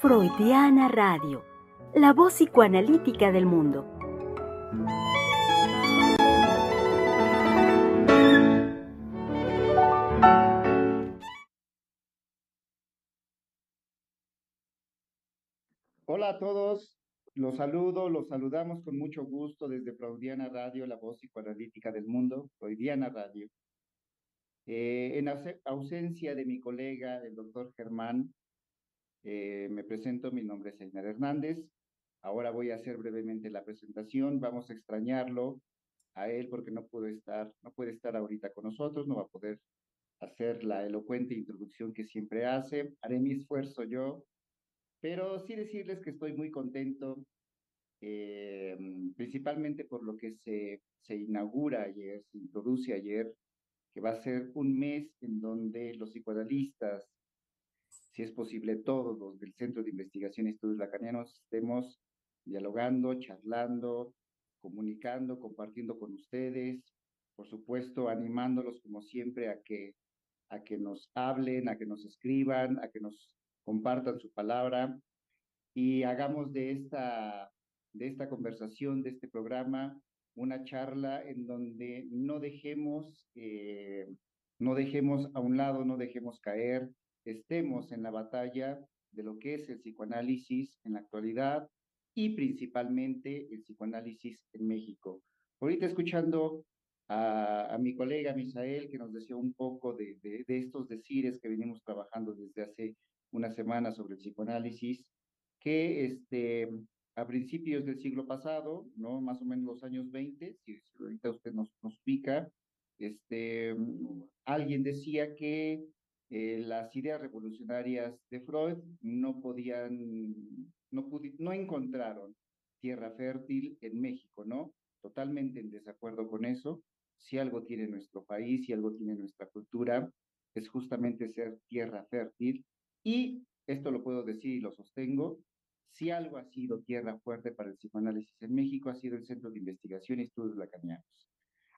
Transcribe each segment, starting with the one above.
Freudiana Radio, la voz psicoanalítica del mundo. Hola a todos, los saludo, los saludamos con mucho gusto desde Freudiana Radio, la voz psicoanalítica del mundo, Freudiana Radio. Eh, en ausencia de mi colega, el doctor Germán, eh, me presento, mi nombre es Einar Hernández. Ahora voy a hacer brevemente la presentación. Vamos a extrañarlo a él porque no puede estar, no puede estar ahorita con nosotros, no va a poder hacer la elocuente introducción que siempre hace. Haré mi esfuerzo yo, pero sí decirles que estoy muy contento, eh, principalmente por lo que se, se inaugura ayer, se introduce ayer, que va a ser un mes en donde los psicoanalistas, si es posible, todos los del Centro de Investigación y Estudios Lacanianos estemos dialogando, charlando, comunicando, compartiendo con ustedes, por supuesto, animándolos como siempre a que, a que nos hablen, a que nos escriban, a que nos compartan su palabra y hagamos de esta, de esta conversación, de este programa, una charla en donde no dejemos, eh, no dejemos a un lado, no dejemos caer estemos en la batalla de lo que es el psicoanálisis en la actualidad y principalmente el psicoanálisis en México. Ahorita escuchando a, mi colega Misael, que nos decía un poco de, de, estos decires que venimos trabajando desde hace una semana sobre el psicoanálisis, que este, a principios del siglo pasado, ¿no? más o menos los años 20, si, ahorita usted nos, pica, este, alguien decía que eh, las ideas revolucionarias de Freud no podían, no, no encontraron tierra fértil en México, ¿no? Totalmente en desacuerdo con eso. Si algo tiene nuestro país, si algo tiene nuestra cultura, es justamente ser tierra fértil. Y esto lo puedo decir y lo sostengo, si algo ha sido tierra fuerte para el psicoanálisis en México, ha sido el Centro de Investigación y Estudios Lacanianos.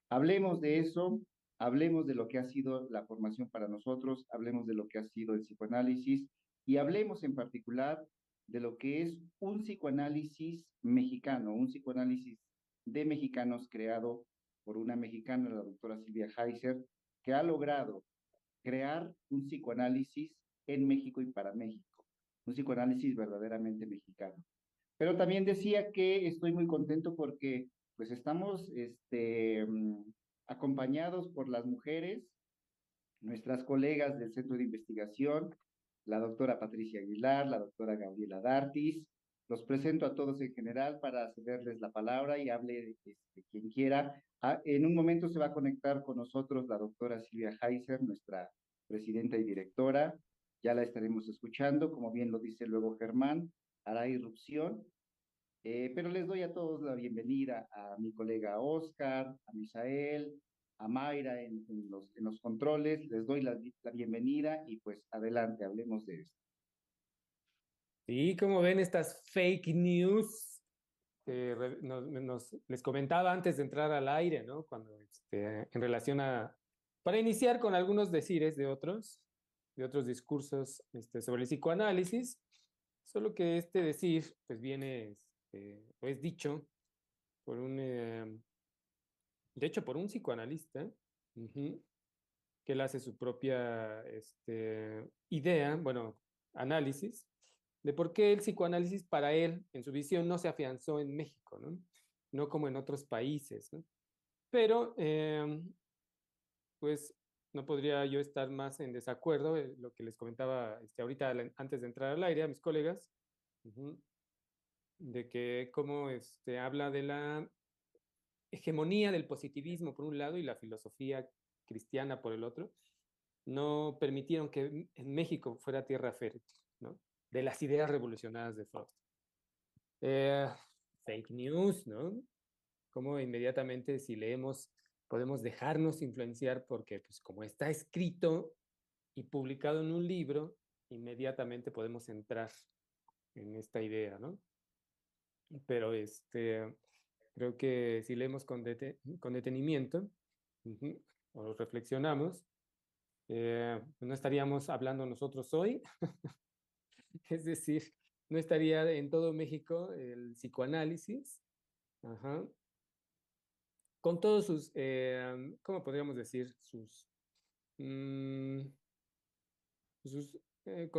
Hablemos de eso, hablemos de lo que ha sido la formación para nosotros, hablemos de lo que ha sido el psicoanálisis y hablemos en particular de lo que es un psicoanálisis mexicano, un psicoanálisis de mexicanos creado por una mexicana, la doctora Silvia Heiser, que ha logrado crear un psicoanálisis en México y para México, un psicoanálisis verdaderamente mexicano. Pero también decía que estoy muy contento porque pues estamos este, acompañados por las mujeres, nuestras colegas del Centro de Investigación, la doctora Patricia Aguilar, la doctora Gabriela Dartis. Los presento a todos en general para cederles la palabra y hable de, quien quiera. Ah, en un momento se va a conectar con nosotros la doctora Silvia Heiser, nuestra presidenta y directora. Ya la estaremos escuchando, como bien lo dice luego Germán, hará irrupción eh, pero les doy a todos la bienvenida a mi colega Oscar, a Misael, a Mayra en, los, en los, controles. Les doy la, bienvenida y pues adelante, hablemos de esto. Sí, como ven estas fake news que nos, les comentaba antes de entrar al aire, ¿no? Cuando este, en relación a, para iniciar con algunos decires de otros, de otros discursos este, sobre el psicoanálisis, solo que este decir, pues viene este, o es dicho por un, em, de hecho, por un psicoanalista, que él hace su propia este, idea, bueno, análisis, de por qué el psicoanálisis para él, en su visión, no se afianzó en México, ¿no? No como en otros países. Pero, em, pues, no podría yo estar más en desacuerdo, eh, lo que les comentaba este, ahorita antes de entrar al aire a mis colegas, de que como este, habla de la hegemonía del positivismo por un lado y la filosofía cristiana por el otro, no permitieron que en México fuera tierra fértil, ¿no? De las ideas revolucionadas de Freud. Eh, fake news, ¿no? Como inmediatamente si leemos podemos dejarnos influenciar porque, pues, como está escrito y publicado en un libro, inmediatamente podemos entrar en esta idea, ¿no? pero este, creo que si leemos con, con detenimiento, o reflexionamos, eh, no estaríamos hablando nosotros hoy. es decir, no estaría en todo México el psicoanálisis. Con todos sus, eh, ¿cómo podríamos decir? Sus, mm, sus eh,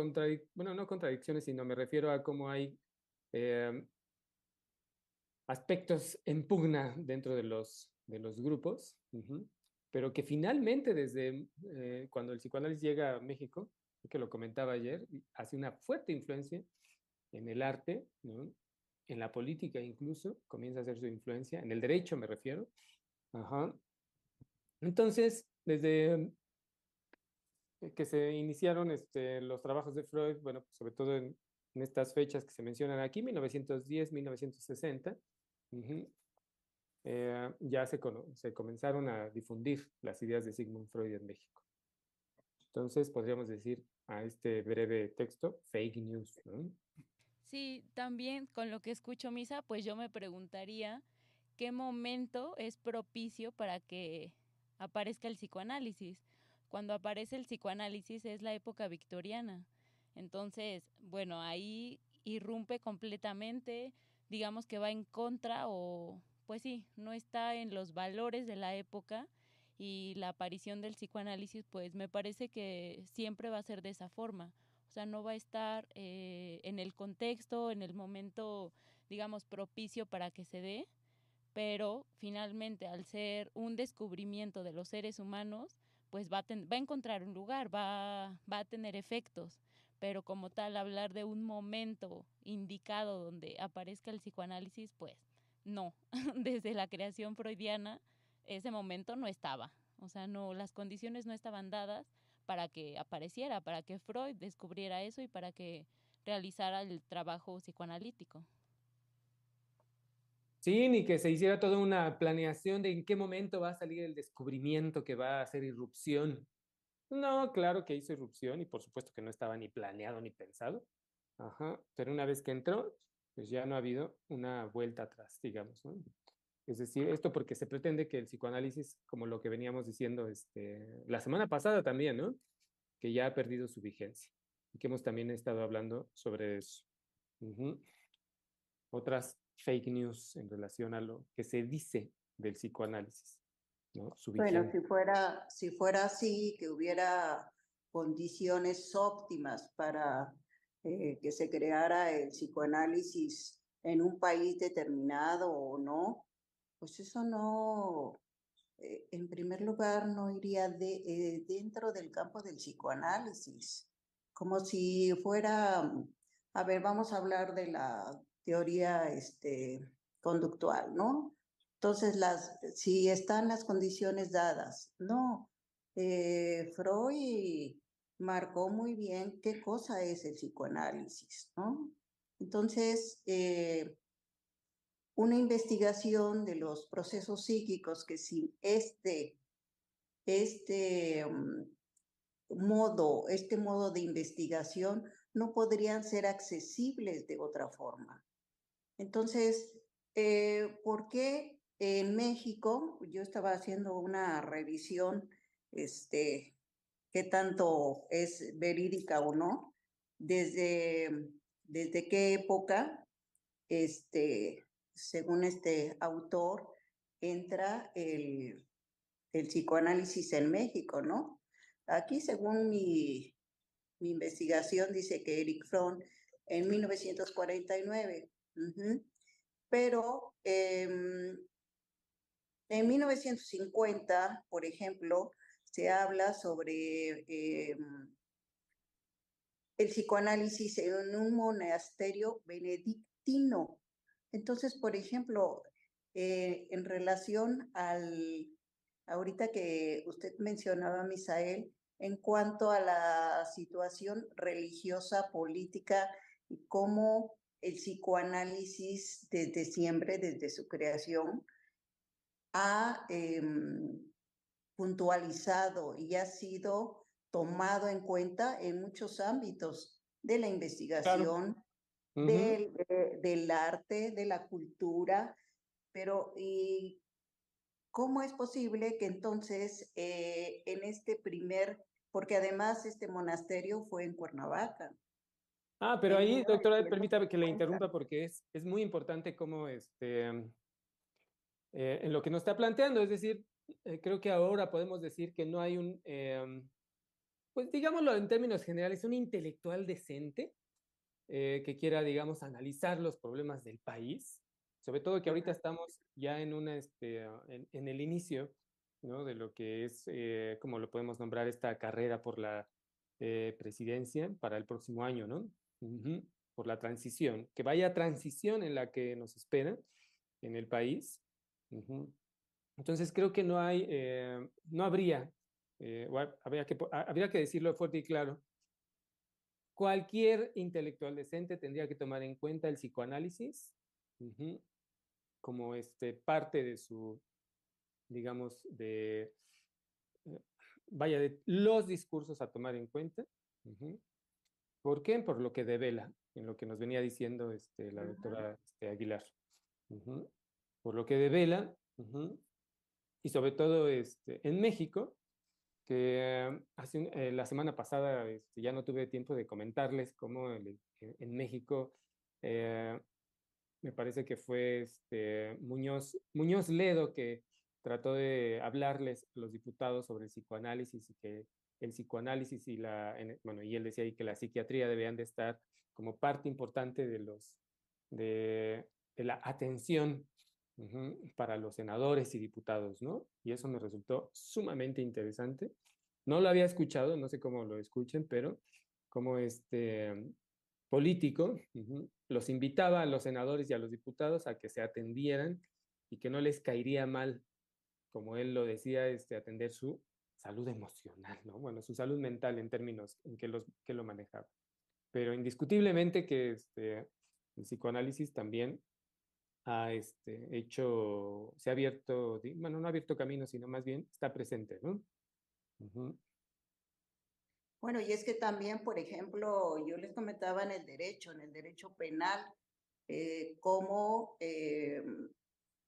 bueno, no contradicciones, sino me refiero a cómo hay aspectos en pugna dentro de los, de los grupos pero que finalmente desde eh, cuando el psicoanálisis llega a México, que lo comentaba ayer, hace una fuerte influencia en el arte, en la política incluso, comienza a hacer su influencia, en el derecho me refiero. Ajá. Entonces, desde que se iniciaron este, los trabajos de Freud, bueno, pues, sobre todo en, estas fechas que se mencionan aquí, 1910, 1960, eh, ya se comenzaron a difundir las ideas de Sigmund Freud en México. Entonces, podríamos decir a este breve texto, fake news. Sí, también con lo que escucho, Misa, pues yo me preguntaría qué momento es propicio para que aparezca el psicoanálisis. Cuando aparece el psicoanálisis es la época victoriana. Entonces, bueno, ahí irrumpe completamente, digamos que va en contra o pues sí, no está en los valores de la época y la aparición del psicoanálisis, pues me parece que siempre va a ser de esa forma. O sea, no va a estar eh, en el contexto, en el momento, digamos, propicio para que se dé, pero finalmente al ser un descubrimiento de los seres humanos, pues va a, va a encontrar un lugar, va, va a tener efectos, pero como tal, hablar de un momento indicado donde aparezca el psicoanálisis, pues no, desde la creación freudiana ese momento no estaba. O sea, no, las condiciones no estaban dadas para que apareciera, para que Freud descubriera eso y para que realizara el trabajo psicoanalítico. Sí, ni que se hiciera toda una planeación de en qué momento va a salir el descubrimiento que va a hacer irrupción. No, claro que hizo irrupción y por supuesto que no estaba ni planeado ni pensado. Ajá, pero una vez que entró, pues ya no ha habido una vuelta atrás, digamos. ¿no? Es decir, esto porque se pretende que el psicoanálisis, como lo que veníamos diciendo este, la semana pasada también, ¿no? que ya ha perdido su vigencia y que hemos también estado hablando sobre eso. Otras fake news en relación a lo que se dice del psicoanálisis. ¿no? bueno, si fuera, si fuera así, que hubiera condiciones óptimas para eh, que se creara el psicoanálisis en un país determinado o no, pues eso no, eh, en primer lugar, no iría de, eh, dentro del campo del psicoanálisis, como si fuera, a ver, vamos a hablar de la teoría este, conductual, ¿no? Entonces, las, si están las condiciones dadas, no, Freud marcó muy bien qué cosa es el psicoanálisis, ¿no? Entonces, eh, una investigación de los procesos psíquicos que sin este, este mm, modo, este modo de investigación no podrían ser accesibles de otra forma. Entonces, eh, ¿por qué en México? Yo estaba haciendo una revisión este, qué tanto es verídica o no, desde, desde qué época, este, según este autor, entra el, el psicoanálisis en México, ¿no? Aquí, según mi, mi investigación, dice que Eric Fromm en 1949, pero em, en 1950, por ejemplo, se habla sobre eh, el psicoanálisis en un monasterio benedictino. Entonces, por ejemplo, eh, en relación al, ahorita que usted mencionaba, Misael, en cuanto a la situación religiosa, política y cómo el psicoanálisis desde siempre, desde su creación, ha em, puntualizado y ha sido tomado en cuenta en muchos ámbitos de la investigación, del, del, arte, de la cultura, pero y ¿cómo es posible que entonces eh, en este primer, porque además este monasterio fue en Cuernavaca? Ah, pero ahí, doctora, permítame que le interrumpa porque es, es muy importante cómo este, eh, en lo que nos está planteando, es decir, eh, creo que ahora podemos decir que no hay un, em, pues digámoslo en términos generales, un intelectual decente eh, que quiera, digamos, analizar los problemas del país, sobre todo que ahorita estamos ya en, una, este, ah, en, el inicio ¿no? de lo que es, eh, como lo podemos nombrar, esta carrera por la presidencia para el próximo año, ¿no? Por la transición, que vaya transición en la que nos espera en el país. Entonces creo que no hay, eh, no habría, eh, habría, que, habría que decirlo fuerte y claro, cualquier intelectual decente tendría que tomar en cuenta el psicoanálisis como este, parte de su, digamos, de, eh, vaya, de los discursos a tomar en cuenta. ¿Por qué? Por lo que devela, en lo que nos venía diciendo este, la doctora este, Aguilar. Por lo que devela y sobre todo este, en México, que hace eh, la semana pasada este, ya no tuve tiempo de comentarles cómo en, México eh, me parece que fue este, Muñoz, Muñoz Ledo que trató de hablarles a los diputados sobre el psicoanálisis y que el psicoanálisis y la, bueno, y él decía ahí que la psiquiatría debían de estar como parte importante de los, de, la atención para los senadores y diputados, ¿no? Y eso me resultó sumamente interesante. No lo había escuchado, no sé cómo lo escuchen, pero como este político, los invitaba a los senadores y a los diputados a que se atendieran y que no les caería mal, como él lo decía, este, atender su salud emocional, ¿no? Bueno, su salud mental en términos en que, los, que lo manejaba. Pero indiscutiblemente que este, el psicoanálisis también ha este, hecho, se ha abierto, bueno, no ha abierto camino, sino más bien está presente, ¿no? Bueno, y es que también, por ejemplo, yo les comentaba en el derecho, en el derecho penal, eh, cómo eh,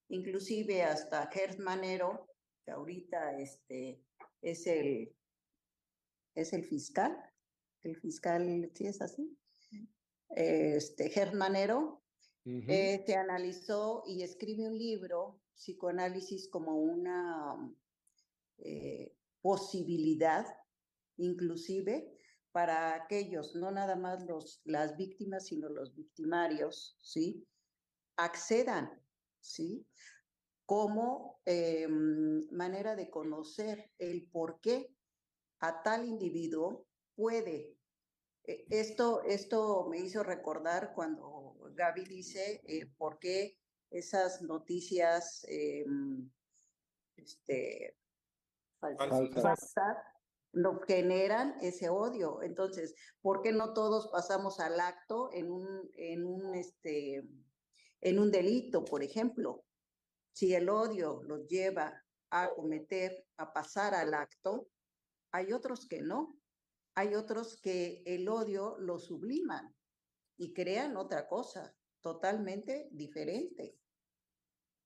inclusive hasta Gers Manero, que ahorita este, es, el, es el fiscal, el fiscal, ¿sí es así? Este, Gers Manero eh, se analizó y escribe un libro, Psicoanálisis como una eh, posibilidad, inclusive, para aquellos, no nada más los, las víctimas, sino los victimarios, ¿sí? Accedan, ¿sí? Como em, manera de conocer el por qué a tal individuo puede. E, esto, esto me hizo recordar cuando Gaby dice eh, por qué esas noticias eh, este, falsas no generan ese odio. Entonces, ¿por qué no todos pasamos al acto en un, en un, este, en un delito, por ejemplo? Si el odio los lleva a cometer, a pasar al acto, hay otros que no. Hay otros que el odio lo subliman y crean otra cosa totalmente diferente.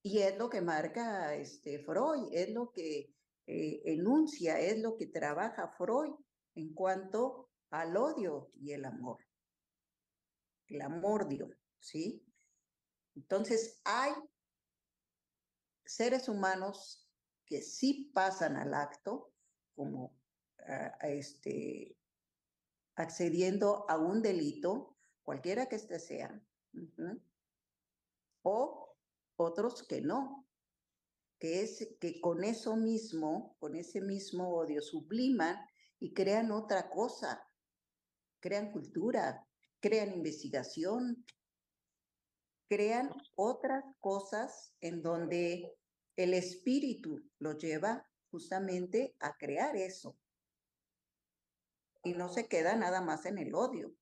Y es lo que marca este Freud, es lo que eh, enuncia, es lo que trabaja Freud en cuanto al odio y el amor. El amordio, ¿sí? Entonces hay seres humanos que sí pasan al acto, como ah, este, accediendo a un delito, cualquiera que éste sea, o otros que no, que es que con eso mismo, con ese mismo odio, subliman y crean otra cosa, crean cultura, crean investigación, crean otras cosas en donde el espíritu lo lleva justamente a crear eso. Y no se queda nada más en el odio.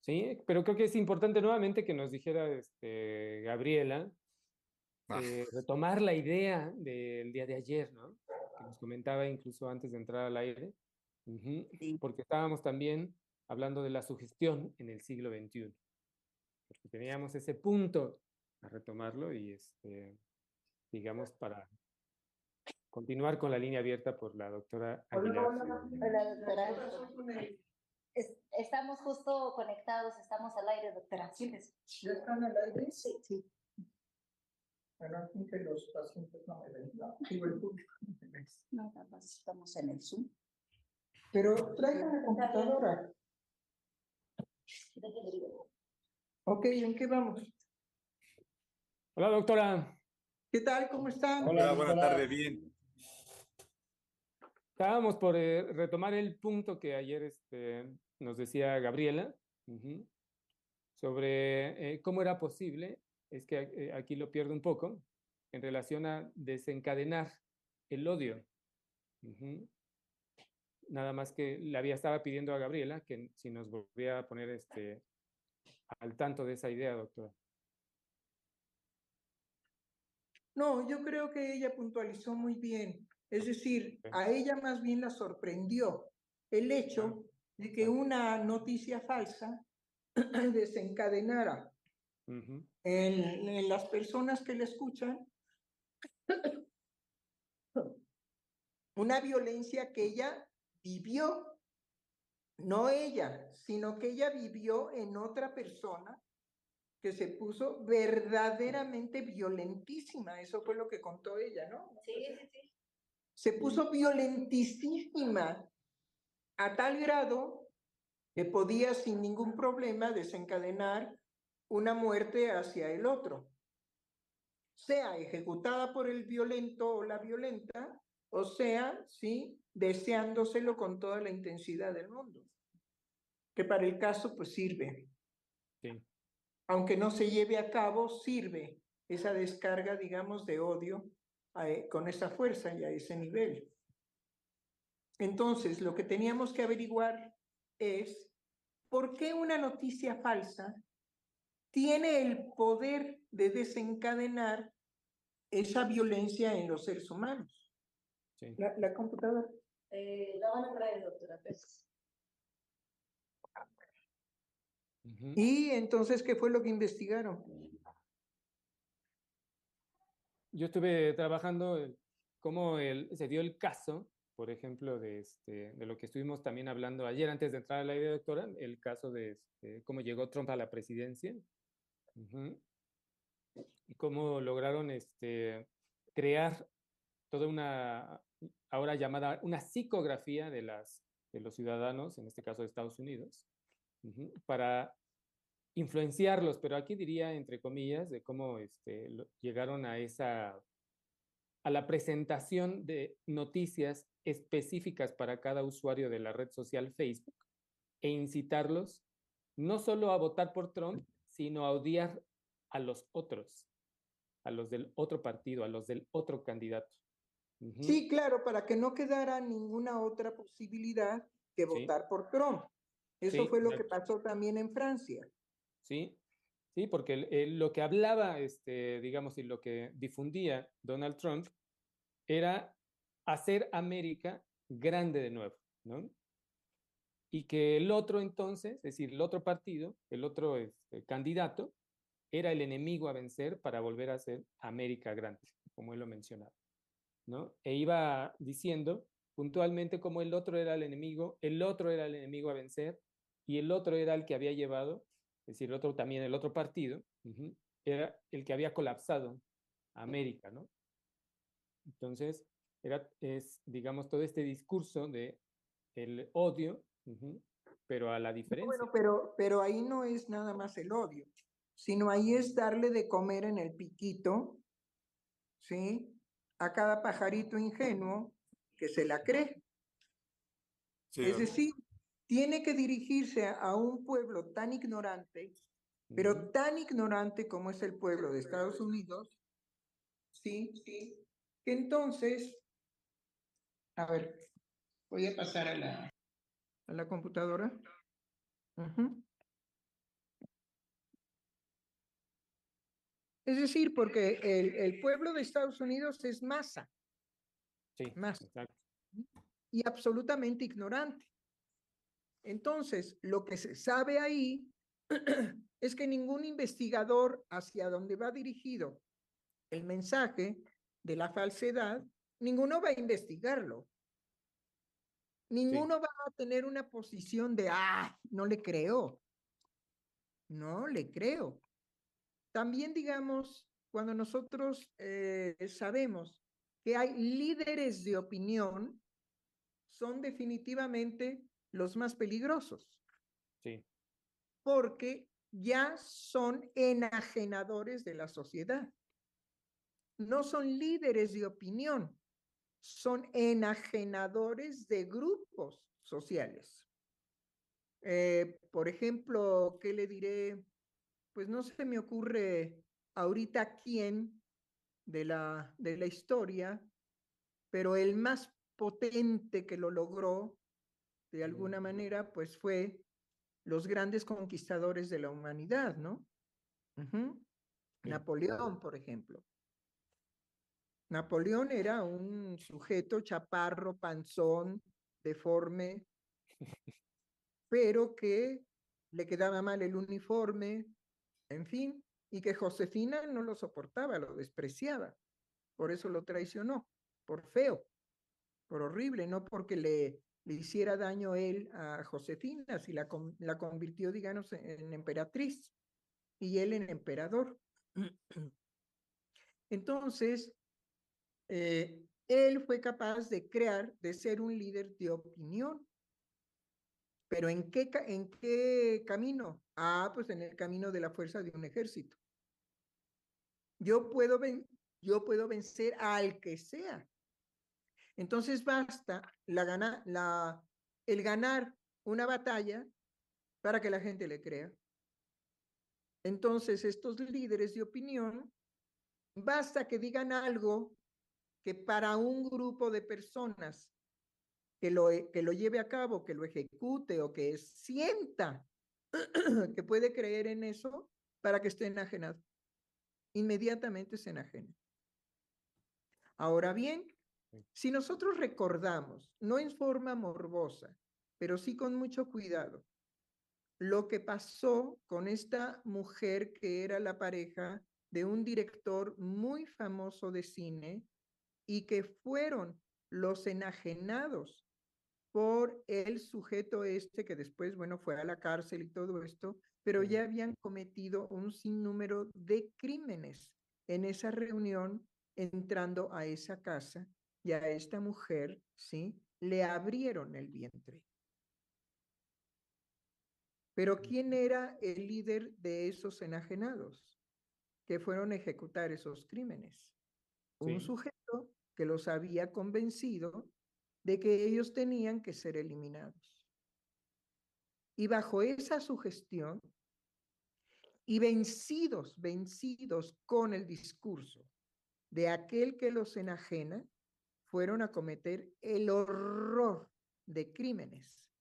Sí, pero creo que es importante nuevamente que nos dijera este, Gabriela, ah. eh, retomar la idea del día de ayer, ¿no? Que nos comentaba incluso antes de entrar al aire, porque estábamos también hablando de la sugestión en el siglo XXI, porque teníamos ese punto a retomarlo y, este, digamos, para continuar con la línea abierta por la doctora Aguilar. Hola, doctora. Es- estamos justo conectados, estamos al aire, doctora. Siéntese. ¿Ya están al aire? Sí, sí. Bueno, aquí que los pacientes no me ven, no, digo el público. No, nada más estamos en el Zoom. Pero traigan la computadora. Ok, ¿en qué vamos? Hola, doctora. ¿Qué tal? ¿Cómo están? Hola, buenas tardes, bien. Estábamos por eh, retomar el punto que ayer este, nos decía Gabriela sobre eh, cómo era posible, es que eh, aquí lo pierdo un poco, en relación a desencadenar el odio. Nada más que le había estaba pidiendo a Gabriela que si nos volvía a poner este, al tanto de esa idea, doctora. No, yo creo que ella puntualizó muy bien. Es decir, a ella más bien la sorprendió el hecho de que una noticia falsa desencadenara. En, en las personas que la escuchan una violencia que ella vivió, no ella, sino que ella vivió en otra persona que se puso verdaderamente violentísima. Eso fue lo que contó ella, ¿no? Sí, sí, sí. Se puso violentísima a tal grado que podía sin ningún problema desencadenar una muerte hacia el otro, sea ejecutada por el violento o la violenta, o sea, sí, deseándoselo con toda la intensidad del mundo, que para el caso pues sirve. Sí. Aunque no se lleve a cabo, sirve esa descarga, digamos, de odio a e- con esa fuerza y a ese nivel. Entonces, lo que teníamos que averiguar es por qué una noticia falsa tiene el poder de desencadenar esa violencia en los seres humanos. sí. La, la computadora. Eh, la van a traer, doctora. pues. Y entonces, ¿qué fue lo que investigaron? Yo estuve trabajando cómo el, se dio el caso, por ejemplo, de, este, de lo que estuvimos también hablando ayer antes de entrar a la idea, doctora, el caso de este, cómo llegó Trump a la presidencia. Y cómo lograron este, crear toda una, ahora llamada, una psicografía de, las, de los ciudadanos, en este caso de Estados Unidos, para influenciarlos, pero aquí diría entre comillas de cómo este, lo- llegaron a esa a la presentación de noticias específicas para cada usuario de la red social Facebook e incitarlos no solo a votar por Trump, sino a odiar a los otros, a los del otro partido, a los del otro candidato. Sí, claro, para que no quedara ninguna otra posibilidad que Sí. votar por Trump. Eso Sí, fue lo que pasó también en Francia. Sí, sí, porque lo que hablaba, este, digamos, y lo que difundía Donald Trump era hacer América grande de nuevo, ¿no? Y que el otro entonces, es decir, el otro partido, el otro este, candidato, era el enemigo a vencer para volver a hacer América grande, como él lo mencionaba, ¿no? E iba diciendo puntualmente como el otro era el enemigo, el otro era el enemigo a vencer y el otro era el que había llevado es decir, el otro también, el otro partido, era el que había colapsado a América, ¿no? Entonces, era, es, digamos, todo este discurso de el odio, pero a la diferencia. Bueno, pero, pero ahí no es nada más el odio, sino ahí es darle de comer en el piquito, ¿sí? A cada pajarito ingenuo que se la cree. Sí, Es decir, tiene que dirigirse a- un pueblo tan ignorante, pero tan ignorante como es el pueblo de Estados Unidos, sí, sí, que entonces, a ver, voy a pasar a la, a la computadora. Es decir, porque el, el pueblo de Estados Unidos es masa sí, más. exacto. y absolutamente ignorante. Entonces, lo que se sabe ahí es que ningún investigador hacia donde va dirigido el mensaje de la falsedad ninguno va a investigarlo. Ninguno va a tener una posición de, ah, no le creo. No le creo. También, digamos, cuando nosotros eh, sabemos que hay líderes de opinión, son definitivamente los más peligrosos. Sí. Porque ya son enajenadores de la sociedad. No son líderes de opinión, son enajenadores de grupos sociales. Eh, por ejemplo, ¿qué le diré? Pues no se me ocurre ahorita quién de la, de la historia, pero el más potente que lo logró, de alguna manera, pues fue los grandes conquistadores de la humanidad, ¿no? Napoleón, por ejemplo. Napoleón era un sujeto chaparro, panzón, deforme, pero que le quedaba mal el uniforme, en fin, y que Josefina no lo soportaba, lo despreciaba. Por eso lo traicionó, por feo, por horrible, no porque le, le hiciera daño él a Josefina, si la, la convirtió, digamos, en emperatriz y él en emperador. Entonces, eh, él fue capaz de crear, de ser un líder de opinión. Pero ¿en qué, ¿en qué camino? Ah, pues en el camino de la fuerza de un ejército. Yo puedo, yo puedo vencer al que sea. Entonces basta la gana, el ganar una batalla para que la gente le crea. Entonces estos líderes de opinión, basta que digan algo que para un grupo de personas que lo, e, que lo lleve a cabo, que lo ejecute o que sienta que puede creer en eso para que esté enajenado. Inmediatamente se enajena. Ahora bien, si nosotros recordamos, no en forma morbosa, pero sí con mucho cuidado, lo que pasó con esta mujer que era la pareja de un director muy famoso de cine y que fueron los enajenados por el sujeto este que después, bueno, fue a la cárcel y todo esto, pero ya habían cometido un sinnúmero de crímenes en esa reunión, entrando a esa casa y a esta mujer, ¿sí? Le abrieron el vientre. Pero ¿quién era el líder de esos enajenados que fueron a ejecutar esos crímenes? Un sujeto que los había convencido de que ellos tenían que ser eliminados. Y bajo esa sugestión, y vencidos, vencidos con el discurso de aquel que los enajena, fueron a cometer el horror de crímenes,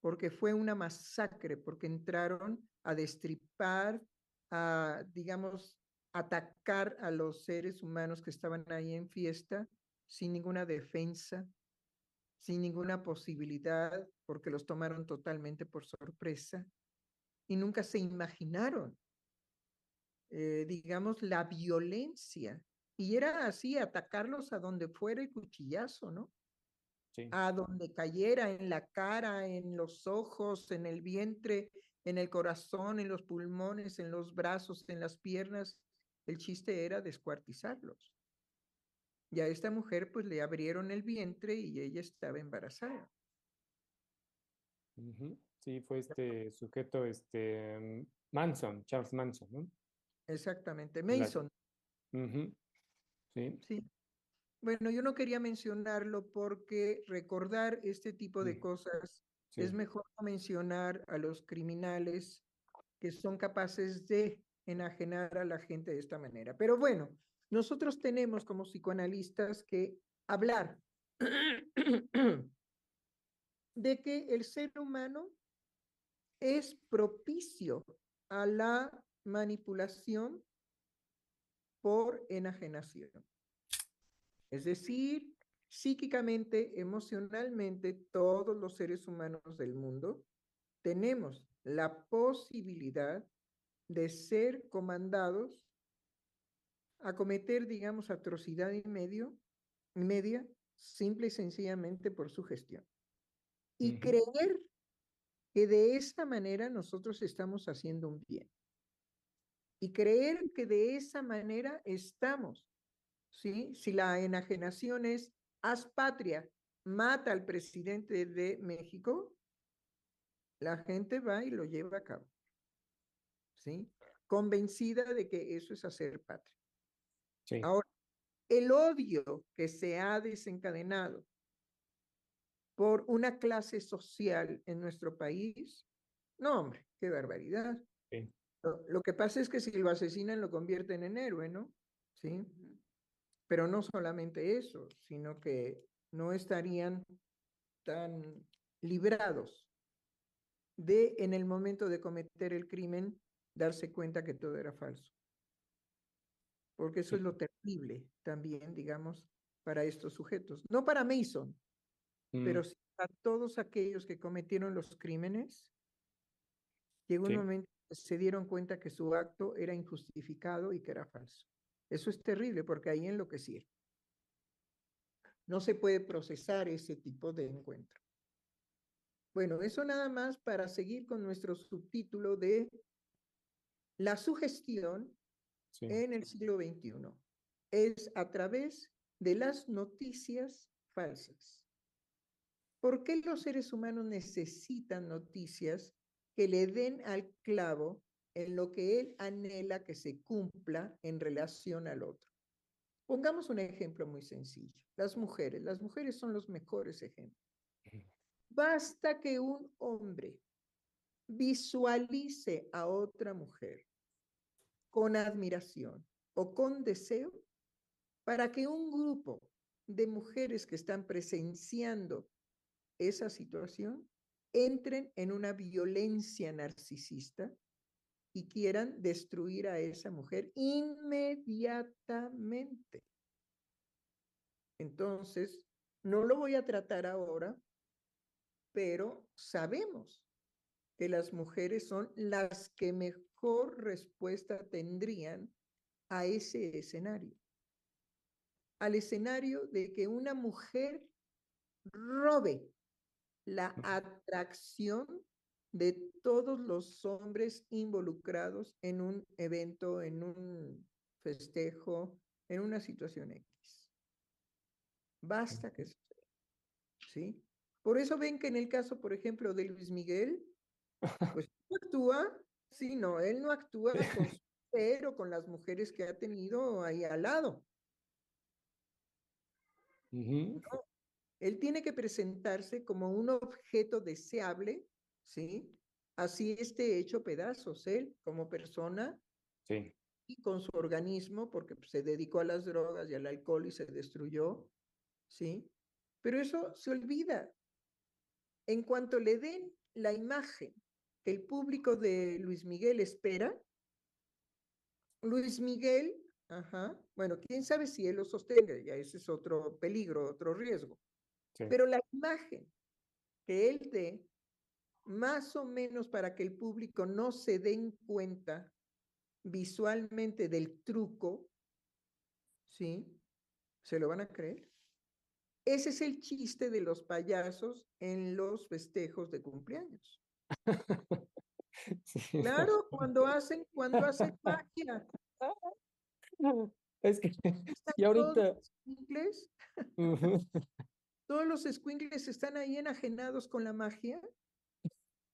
porque fue una masacre, porque entraron a destripar, a, digamos, atacar a los seres humanos que estaban ahí en fiesta sin ninguna defensa, sin ninguna posibilidad, porque los tomaron totalmente por sorpresa y nunca se imaginaron, eh, digamos, la violencia. Y era así, atacarlos a donde fuera el cuchillazo, ¿no? A donde cayera, en la cara, en los ojos, en el vientre, en el corazón, en los pulmones, en los brazos, en las piernas, el chiste era descuartizarlos. Y a esta mujer pues le abrieron el vientre y ella estaba embarazada. Sí, fue este sujeto, este Manson, Charles Manson, ¿no? Exactamente, Mason. Sí. Sí. Bueno, yo no quería mencionarlo porque recordar este tipo de cosas es mejor mencionar a los criminales que son capaces de enajenar a la gente de esta manera. Pero bueno, nosotros tenemos como psicoanalistas que hablar de que el ser humano es propicio a la manipulación por enajenación. Es decir, psíquicamente, emocionalmente, todos los seres humanos del mundo tenemos la posibilidad de ser comandados a cometer, digamos, atrocidad y medio media simple y sencillamente por su gestión. Y creer que de esta manera nosotros estamos haciendo un bien. Y creer que de esa manera estamos, ¿sí? Si la enajenación es haz patria, mata al presidente de México, la gente va y lo lleva a cabo, ¿sí? Convencida de que eso es hacer patria. Sí. Ahora, el odio que se ha desencadenado por una clase social en nuestro país, no, hombre, qué barbaridad. Sí. Lo, lo que pasa es que si lo asesinan lo convierten en héroe, ¿no? Sí. Pero no solamente eso, sino que no estarían tan librados de, en el momento de cometer el crimen, darse cuenta que todo era falso. Porque eso es lo terrible también, digamos, para estos sujetos. No para Mason, pero Mm, sí para todos aquellos que cometieron los crímenes. Llegó un Sí. momento se dieron cuenta que su acto era injustificado y que era falso. Eso es terrible porque ahí enloquecieron. No se puede procesar ese tipo de encuentro. Bueno, eso nada más para seguir con nuestro subtítulo de la sugestión sí. en el siglo XXI. Es a través de las noticias falsas. ¿Por qué los seres humanos necesitan noticias que le den al clavo en lo que él anhela que se cumpla en relación al otro? Pongamos un ejemplo muy sencillo. Las mujeres. Las mujeres son los mejores ejemplos. Basta que un hombre visualice a otra mujer con admiración o con deseo para que un grupo de mujeres que están presenciando esa situación entren en una violencia narcisista y quieran destruir a esa mujer inmediatamente. Entonces, no lo voy a tratar ahora, pero sabemos que las mujeres son las que mejor respuesta tendrían a ese escenario. Al escenario de que una mujer robe la atracción de todos los hombres involucrados en un evento, en un festejo, en una situación X. Basta que suceda. ¿Sí? Por eso ven que en el caso, por ejemplo, de Luis Miguel, pues no actúa, sí, no, él no actúa con su o con las mujeres que ha tenido ahí al lado. No, él tiene que presentarse como un objeto deseable, ¿sí? Así esté hecho pedazos él como persona Sí. y con su organismo, porque se dedicó a las drogas y al alcohol y se destruyó, ¿sí? Pero eso se olvida. En cuanto le den la imagen que el público de Luis Miguel espera, Luis Miguel, ajá, bueno, quién sabe si él lo sostenga, ya ese es otro peligro, otro riesgo. Sí. Pero la imagen que él dé, más o menos para que el público no se den cuenta visualmente del truco, ¿sí? ¿Se lo van a creer? Ese es el chiste de los payasos en los festejos de cumpleaños. Sí, Claro, cuando hacen, cuando hacen magia. Es que, y ahorita, ujú, todos los escuincles están ahí enajenados con la magia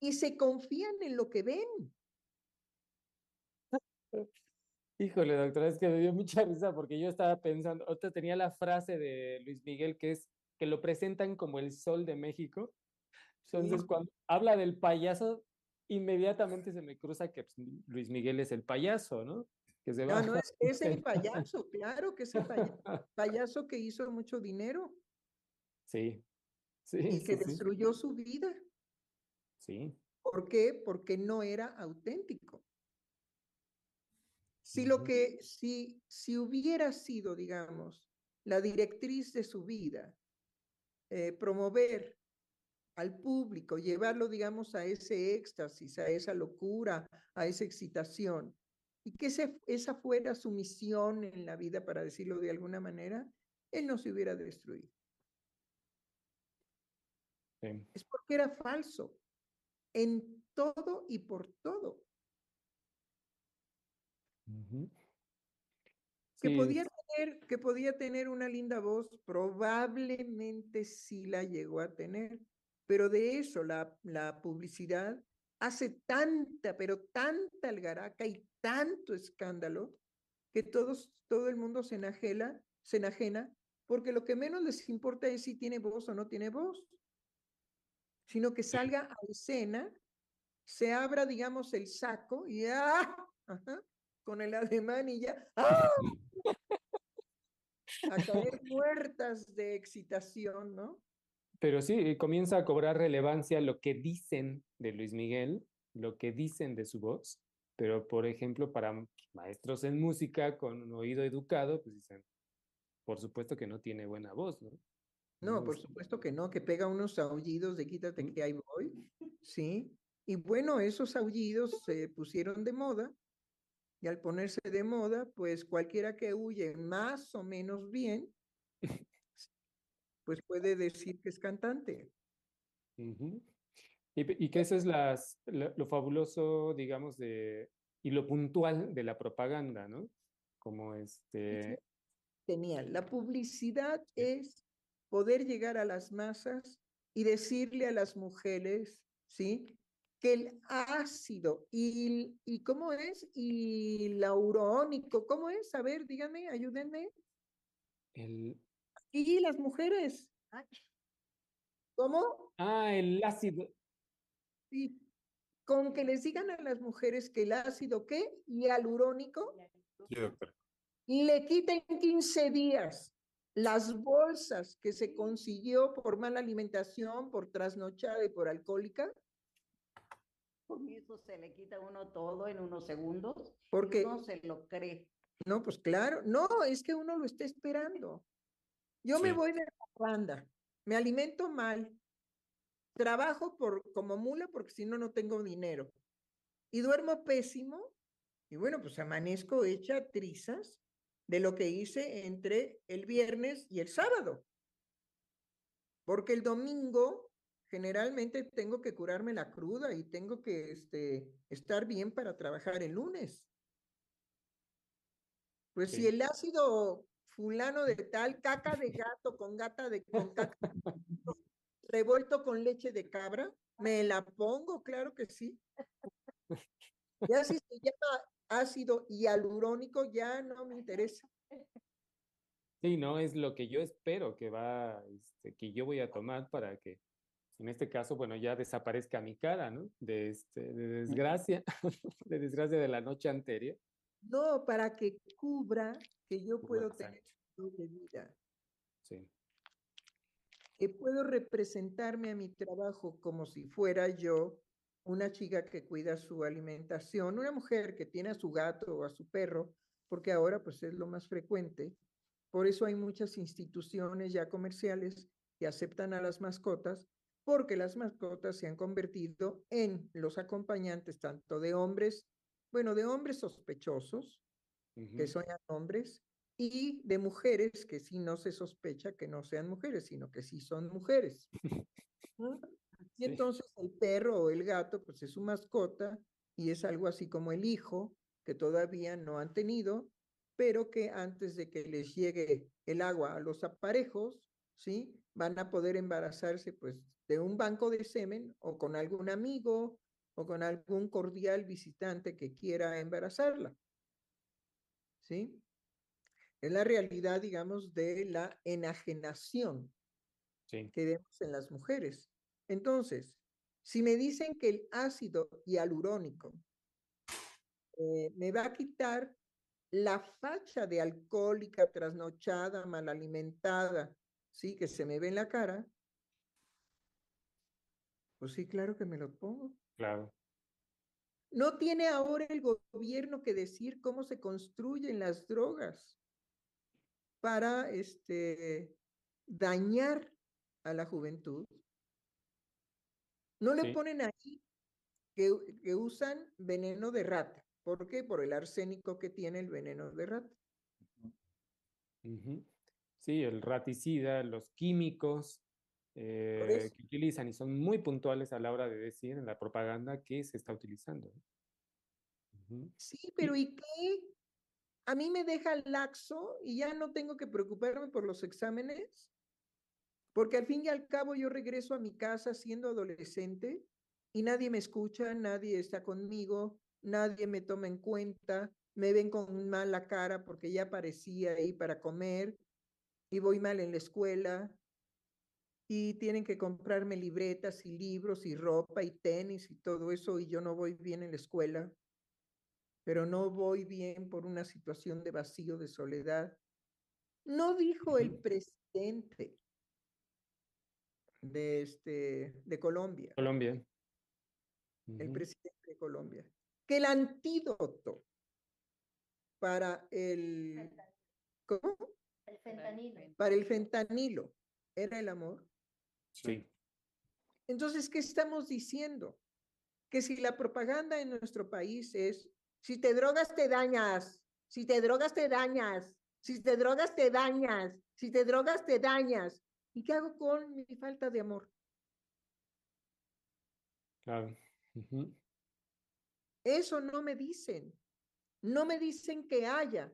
y se confían en lo que ven. híjole, doctora, es que me dio mucha risa porque yo estaba pensando, ahorita tenía la frase de Luis Miguel que es que lo presentan como el sol de México. Entonces, Sí. cuando habla del payaso, inmediatamente se me cruza que pues, Luis Miguel es el payaso, ¿no? Que se No, es, es el payaso, claro que es el payaso, payaso que hizo mucho dinero Sí, sí, y sí, sí, destruyó su vida. sí, ¿Por qué? Porque no era auténtico. Si lo que, si, si hubiera sido, digamos, la directriz de su vida, eh, promover al público, llevarlo, digamos, a ese éxtasis, a esa locura, a esa excitación, y que ese- esa fuera su misión en la vida, para decirlo de alguna manera, él no se hubiera destruido. Sí. Es porque era falso en todo y por todo. Que Sí, podía tener, que podía tener una linda voz, probablemente sí la llegó a tener, pero de eso la, la publicidad hace tanta, pero tanta algaraca y tanto escándalo que todos, todo el mundo se enajela, se enajena, porque lo que menos les importa es si tiene voz o no tiene voz, sino que salga a escena, se abra, digamos, el saco y ¡ah! Ajá, con el ademán y ya ¡ah! a caer muertas de excitación, ¿no? Pero sí, comienza a cobrar relevancia lo que dicen de Luis Miguel, lo que dicen de su voz, pero por ejemplo, para maestros en música con un oído educado, pues dicen, por supuesto que no tiene buena voz, ¿no? No, por es- supuesto que no, que pega unos aullidos de quítate que ahí voy, ¿sí? Y bueno, esos aullidos se pusieron de moda y al ponerse de moda, pues cualquiera que huye más o menos bien, pues puede decir que es cantante. Y, y que eso es las, lo, lo fabuloso, digamos, de, y lo puntual de la propaganda, ¿no? Como este, Genial. La publicidad es poder llegar a las masas y decirle a las mujeres, ¿sí? Que el ácido y, y ¿cómo es? Y laurónico, ¿cómo es? A ver, díganme, ayúdenme. el, Y las mujeres, ¿cómo? ah, el ácido, Sí. Con que les digan a las mujeres que el ácido, ¿qué? Y alurónico Sí, doctor. le quiten 15 días las bolsas que se consiguió por mala alimentación, por trasnochada y por alcohólica, Con eso se le quita uno todo en unos segundos. porque, uno se lo cree. no, pues claro, no, es que uno lo está esperando. Yo me voy de la banda, me alimento mal, trabajo por, como mula porque si no, no tengo dinero, y duermo pésimo, y bueno, pues amanezco hecha trizas de lo que hice entre el viernes y el sábado. Porque el domingo generalmente tengo que curarme la cruda y tengo que este, estar bien para trabajar el lunes. Pues si el ácido fulano de tal, caca de gato con gata de con caca revuelto con leche de cabra, me la pongo, claro que sí. Ya si se llama ácido hialurónico, ya no me interesa. sí, no, es lo que yo espero que va, este, que yo voy a tomar para que, en este caso, bueno, ya desaparezca mi cara, ¿no? De, este, de desgracia, de desgracia de la noche anterior. No, para que cubra que yo puedo tener de vida, Sí, que puedo representarme a mi trabajo como si fuera yo una chica que cuida su alimentación, una mujer que tiene a su gato o a su perro, porque ahora pues es lo más frecuente. Por eso hay muchas instituciones ya comerciales que aceptan a las mascotas, porque las mascotas se han convertido en los acompañantes tanto de hombres, bueno, de hombres sospechosos, que son hombres, y de mujeres que sí no se sospecha que no sean mujeres, sino que sí son mujeres. Y entonces el perro o el gato, pues es su mascota y es algo así como el hijo que todavía no han tenido, pero que antes de que les llegue el agua a los aparejos, ¿sí? Van a poder embarazarse pues de un banco de semen o con algún amigo o con algún cordial visitante que quiera embarazarla. ¿Sí? Es la realidad, digamos, de la enajenación sí, que vemos en las mujeres. Entonces, si me dicen que el ácido hialurónico eh, me va a quitar la facha de alcohólica, trasnochada, mal alimentada, sí, que se me ve en la cara, pues sí, claro que me lo pongo. claro. No tiene ahora el gobierno que decir cómo se construyen las drogas para este, dañar a la juventud. No le Sí. ponen ahí que, usan veneno de rata. ¿Por qué? Por el arsénico que tiene el veneno de rata. Sí, el raticida, los químicos eh, que utilizan y son muy puntuales a la hora de decir en la propaganda que se está utilizando. Sí, pero ¿y qué? A mí me deja laxo y ya no tengo que preocuparme por los exámenes, porque al fin y al cabo yo regreso a mi casa siendo adolescente y nadie me escucha, nadie está conmigo, nadie me toma en cuenta, me ven con mala cara porque ya aparecía ahí para comer y voy mal en la escuela. Y tienen que comprarme libretas y libros y ropa y tenis y todo eso y yo no voy bien en la escuela, pero no voy bien por una situación de vacío, de soledad. No dijo el presidente de, este, de Colombia, Colombia. el presidente de Colombia, que el antídoto para el, ¿cómo? El fentanilo. Para el fentanilo era el amor. Sí. Entonces, ¿qué estamos diciendo? Que si la propaganda en nuestro país es, si te drogas te dañas, si te drogas te dañas, si te drogas te dañas, si te drogas te dañas. ¿Y qué hago con mi falta de amor? Claro. Eso no me dicen. No me dicen que haya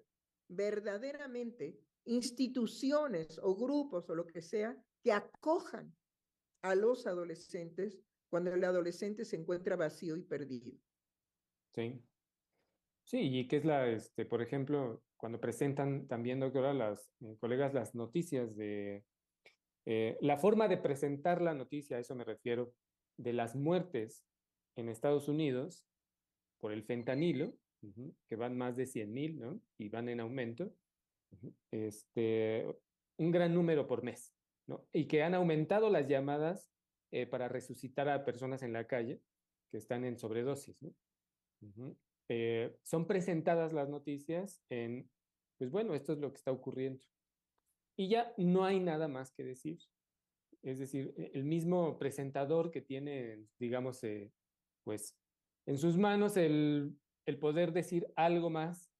verdaderamente instituciones o grupos o lo que sea que acojan a los adolescentes cuando el adolescente se encuentra vacío y perdido. Sí. Sí, y que es la, este, por ejemplo, cuando presentan también, doctora, las eh, colegas las noticias de eh, la forma de presentar la noticia, a eso me refiero, de las muertes en Estados Unidos por el fentanilo, que van más de 100 mil, ¿no? Y van en aumento, este, un gran número por mes, ¿no? Y que han aumentado las llamadas eh, para resucitar a personas en la calle que están en sobredosis. Eh, son presentadas las noticias en, pues bueno, esto es lo que está ocurriendo. Y ya no hay nada más que decir. Es decir, e- el mismo presentador que tiene, digamos, eh, pues en sus manos el, el poder decir algo más,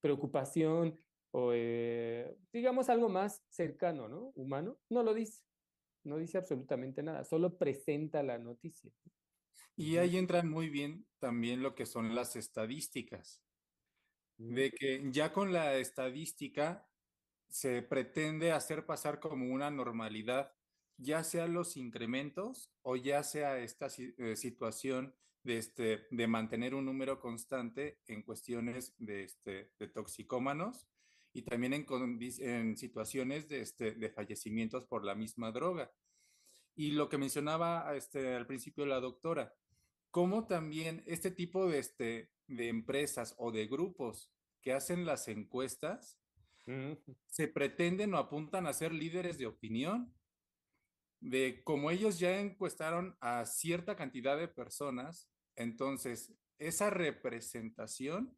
preocupación o, eh, digamos, algo más cercano, ¿no? Humano, no lo dice. No dice absolutamente nada, solo presenta la noticia. Y ahí entran muy bien también lo que son las estadísticas, Ujú. de que ya con la estadística se pretende hacer pasar como una normalidad, ya sea los incrementos o ya sea esta eh, situación de, este, de mantener un número constante en cuestiones de, este, de toxicómanos y también en, en situaciones de, este, de fallecimientos por la misma droga. Y lo que mencionaba este, al principio la doctora, cómo también este tipo de, este, de empresas o de grupos que hacen las encuestas. Se pretenden o apuntan a ser líderes de opinión, de como ellos ya encuestaron a cierta cantidad de personas, entonces esa representación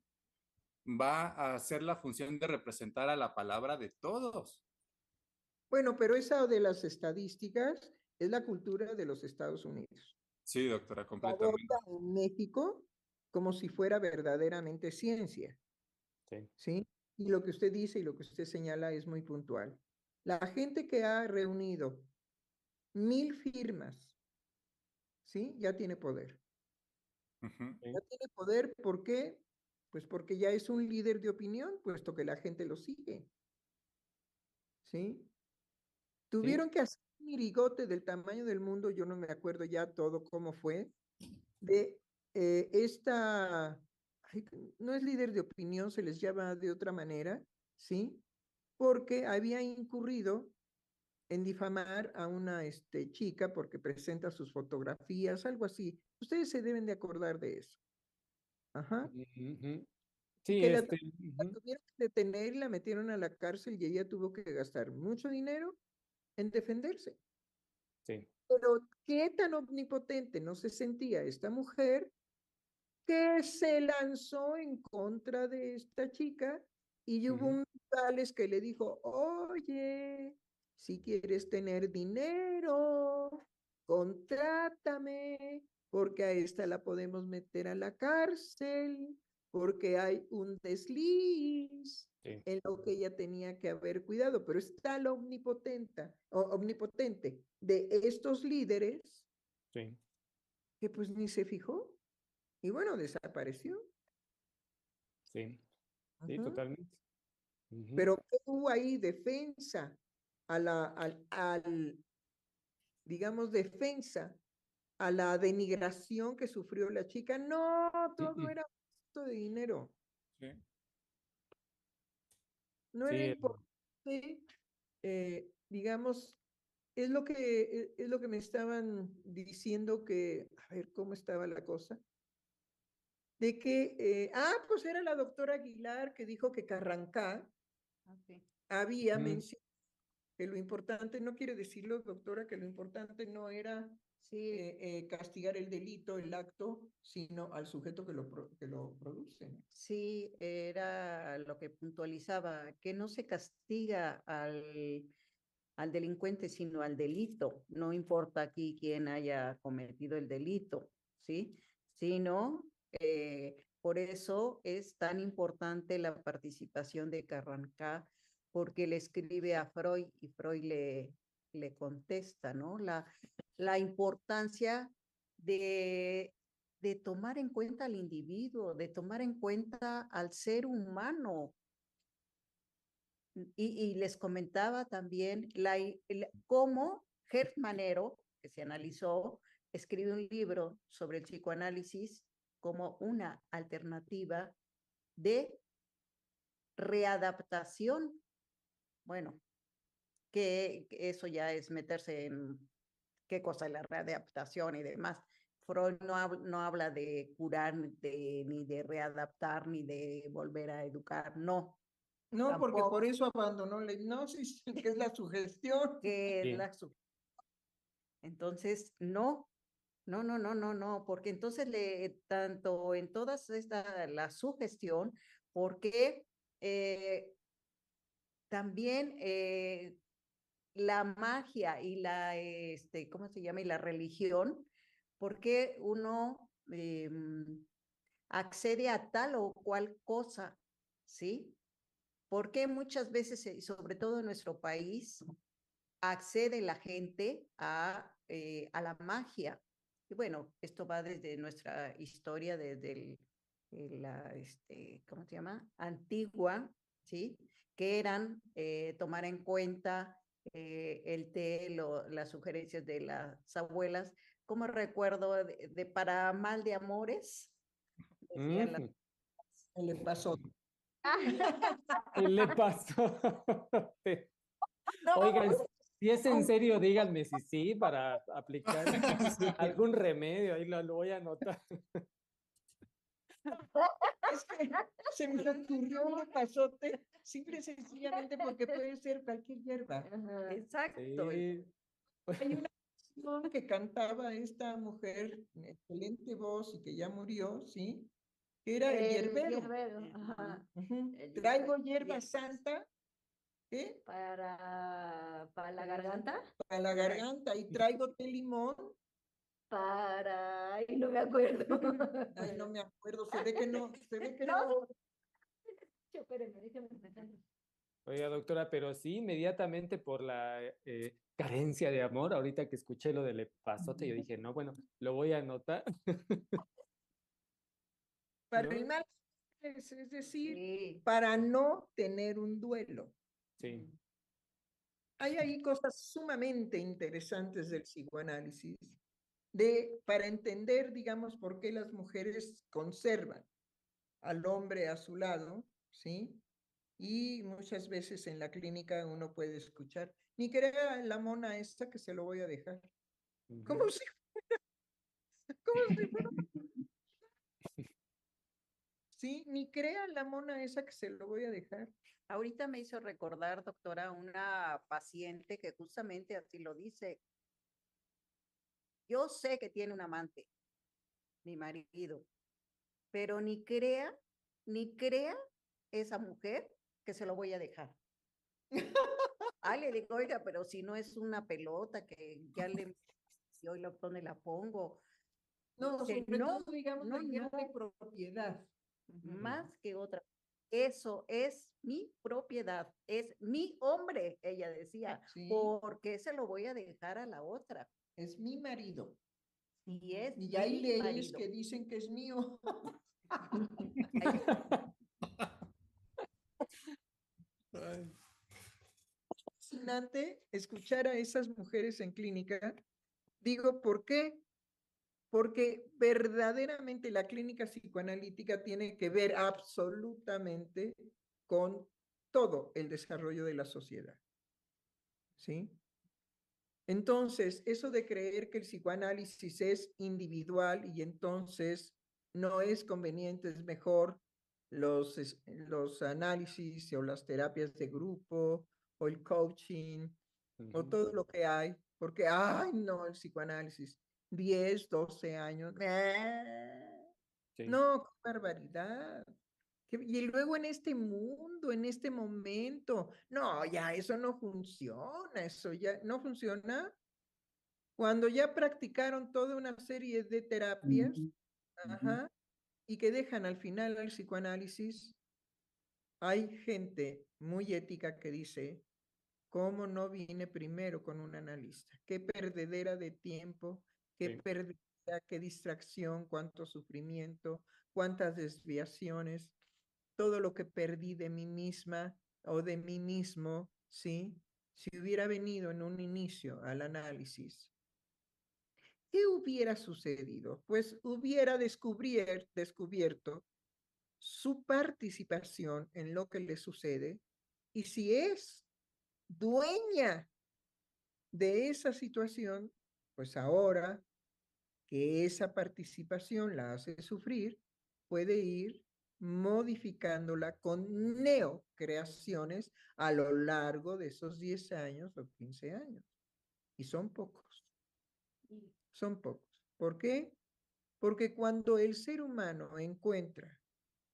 va a hacer la función de representar a la palabra de todos. Bueno, pero esa de las estadísticas es la cultura de los Estados Unidos. Sí, doctora, La completamente. adopta en México como si fuera verdaderamente ciencia, Sí. ¿sí? Y lo que usted dice y lo que usted señala es muy puntual. La gente que ha reunido mil firmas, ¿sí? Ya tiene poder. Ya tiene poder, ¿por qué? Pues porque ya es un líder de opinión, puesto que la gente lo sigue. ¿Sí? Tuvieron que hacer un mirigote del tamaño del mundo, yo no me acuerdo ya todo cómo fue, de eh, esta, no es líder de opinión, se les llama de otra manera, ¿sí? Porque había incurrido en difamar a una este, chica porque presenta sus fotografías, algo así. Ustedes se deben de acordar de eso. Ajá. Sí, que la, este, la ujú. tuvieron que detener la metieron a la cárcel y ella tuvo que gastar mucho dinero en defenderse. Sí. Pero qué tan omnipotente no se sentía esta mujer que se lanzó en contra de esta chica y hubo Ujú. un tales que le dijo, oye, si quieres tener dinero, contrátame, porque a esta la podemos meter a la cárcel porque hay un desliz en lo que ella tenía que haber cuidado, pero está la omnipotente, o omnipotente de estos líderes que pues ni se fijó y bueno, desapareció. Sí, sí, totalmente. Pero hubo ahí defensa a la, al, al, digamos, defensa a la denigración que sufrió la chica. No, todo era de dinero. Sí. No era importante, eh, digamos, es lo que e, es lo que me estaban diciendo que, a ver cómo estaba la cosa, de que, eh, ah, pues era la doctora Aguilar que dijo que Carrancá había mencionado que lo importante, no quiere decirlo, doctora, que lo importante no era sí. Eh, eh, castigar el delito, el acto, sino al sujeto que lo, que lo produce. Sí, era lo que puntualizaba, que no se castiga al, al delincuente, sino al delito. No importa aquí quién haya cometido el delito, ¿sí? Sino, eh, por eso es tan importante la participación de Carrancá, porque le escribe a Freud y Freud le, le contesta, ¿no? La, la importancia de, de tomar en cuenta al individuo, de tomar en cuenta al ser humano. Y, les comentaba también la, cómo Gert Manero, que se analizó, escribe un libro sobre el psicoanálisis como una alternativa de readaptación. Bueno, que eso ya es meterse en qué cosa es la readaptación y demás. Freud no, no habla de curar de, ni de readaptar ni de volver a educar, no. No, porque por eso abandonó la hipnosis, que es la sugestión. Que es la Entonces, no, no, no, no, no, no, porque entonces le, tanto en todas esta, la sugestión, porque eh, también eh, la magia y la, este, ¿cómo se llama? Y la religión, porque uno em, accede a tal o cual cosa, ¿sí? Porque muchas veces, y sobre todo en nuestro país, accede la gente a, eh, a la magia. Y bueno, esto va desde nuestra historia, desde el, la, este, ¿cómo se llama? Antigua, ¿sí? Que eran eh, tomar en cuenta eh, el té, las sugerencias de las abuelas, como recuerdo de, para mal de amores. Le pasó. le pasó. Oigan, si es en serio, díganme si sí, para aplicar algún remedio, ahí lo, lo voy a anotar. Es que se me ocurrió un pasote, simple y sencillamente porque puede ser cualquier hierba. Exacto. Hay una canción que cantaba esta mujer, excelente voz y que ya murió, ¿sí? Que era el, hierbero. Traigo hierba santa. ¿Qué? Para, para la garganta. Para la garganta. Y traigo té limón para, ay, no me acuerdo. Ay, no me acuerdo, se ve que no, se ve que no. Oiga, doctora, pero sí, inmediatamente por la eh, carencia de amor, ahorita que escuché lo del pasote, yo dije, no, bueno, lo voy a anotar. Para el mal, es decir, para no tener un duelo. Sí. Hay ahí cosas sumamente interesantes del psicoanálisis de, para entender, digamos, por qué las mujeres conservan al hombre a su lado, ¿sí? Y muchas veces en la clínica uno puede escuchar, ni crea la mona esta que se lo voy a dejar. Como si fuera, como si fuera. Sí, ni crea la mona esa que se lo voy a dejar. Ahorita me hizo recordar, doctora, una paciente que justamente así lo dice, yo sé que tiene un amante, mi marido, pero ni crea, ni crea esa mujer que se lo voy a dejar. ah, le digo, oiga, pero si no es una pelota que ya le si hoy lo, pone la pongo. No, sobre no, todo, digamos, no, no. de propiedad. Más que otra. Eso es mi propiedad, es mi hombre, ella decía. Sí. ¿Por qué se lo voy a dejar a la otra? Es mi marido. Y es Y hay mi leyes marido. que dicen que es mío. fascinante escuchar a esas mujeres en clínica. Digo, ¿por qué? Porque verdaderamente la clínica psicoanalítica tiene que ver absolutamente con todo el desarrollo de la sociedad. ¿Sí? Entonces, eso de creer que el psicoanálisis es individual y entonces no es conveniente, es mejor los, los análisis o las terapias de grupo o el coaching o todo lo que hay, porque, ay, no, el psicoanálisis, 10, 12 años, ¡ah! Sí. no, qué barbaridad. Y luego en este mundo, en este momento, no, ya eso no funciona, eso ya no funciona. Cuando ya practicaron toda una serie de terapias, ajá, y que dejan al final al psicoanálisis, hay gente muy ética que dice, ¿cómo no vine primero con un analista? Qué perdedera de tiempo, qué Sí. pérdida, qué distracción, cuánto sufrimiento, cuántas desviaciones, todo lo que perdí de mí misma o de mí mismo, ¿sí? Si hubiera venido en un inicio al análisis, ¿qué hubiera sucedido? Pues hubiera descubrier- descubierto su participación en lo que le sucede y si es dueña de esa situación, pues ahora que esa participación la hace sufrir, puede ir modificándola con neocreaciones a lo largo de esos 10 años o 15 años. Y son pocos. Son pocos. ¿Por qué? Porque cuando el ser humano encuentra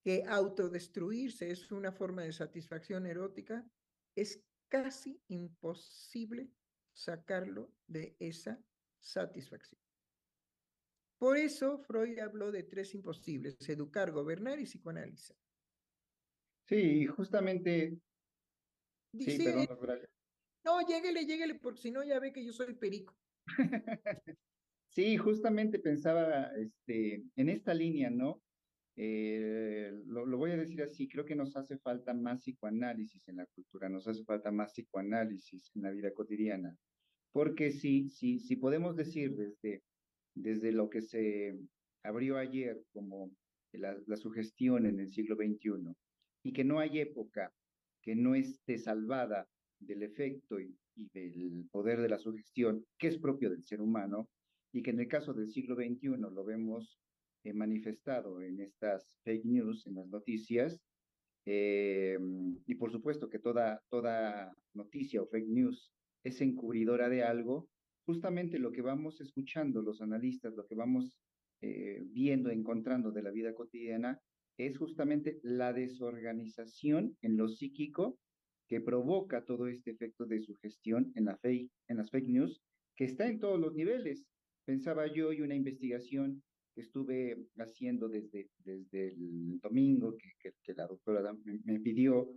que autodestruirse es una forma de satisfacción erótica, es casi imposible sacarlo de esa satisfacción. Por eso Freud habló de tres imposibles, educar, gobernar y psicoanalizar. Sí, justamente, sí, perdón, no, lléguele, lléguele, porque si no ya ve que yo soy perico. Sí, justamente pensaba este, en esta línea, ¿no? Eh, lo, lo voy a decir así, creo que nos hace falta más psicoanálisis en la cultura, nos hace falta más psicoanálisis en la vida cotidiana, porque si, si, si podemos decir desde, desde lo que se abrió ayer como la, la sugestión en el siglo XXI, y que no hay época que no esté salvada del efecto y, del poder de la sugestión, que es propio del ser humano, y que en el caso del siglo XXI lo vemos eh, manifestado en estas fake news, en las noticias, eh, y por supuesto que toda, toda noticia o fake news es encubridora de algo, justamente lo que vamos escuchando los analistas, lo que vamos eh, viendo, encontrando de la vida cotidiana, es justamente la desorganización en lo psíquico que provoca todo este efecto de sugestión en, la fake, en las fake news, que está en todos los niveles. Pensaba yo y una investigación que estuve haciendo desde, desde el domingo que, que, la doctora me, me pidió,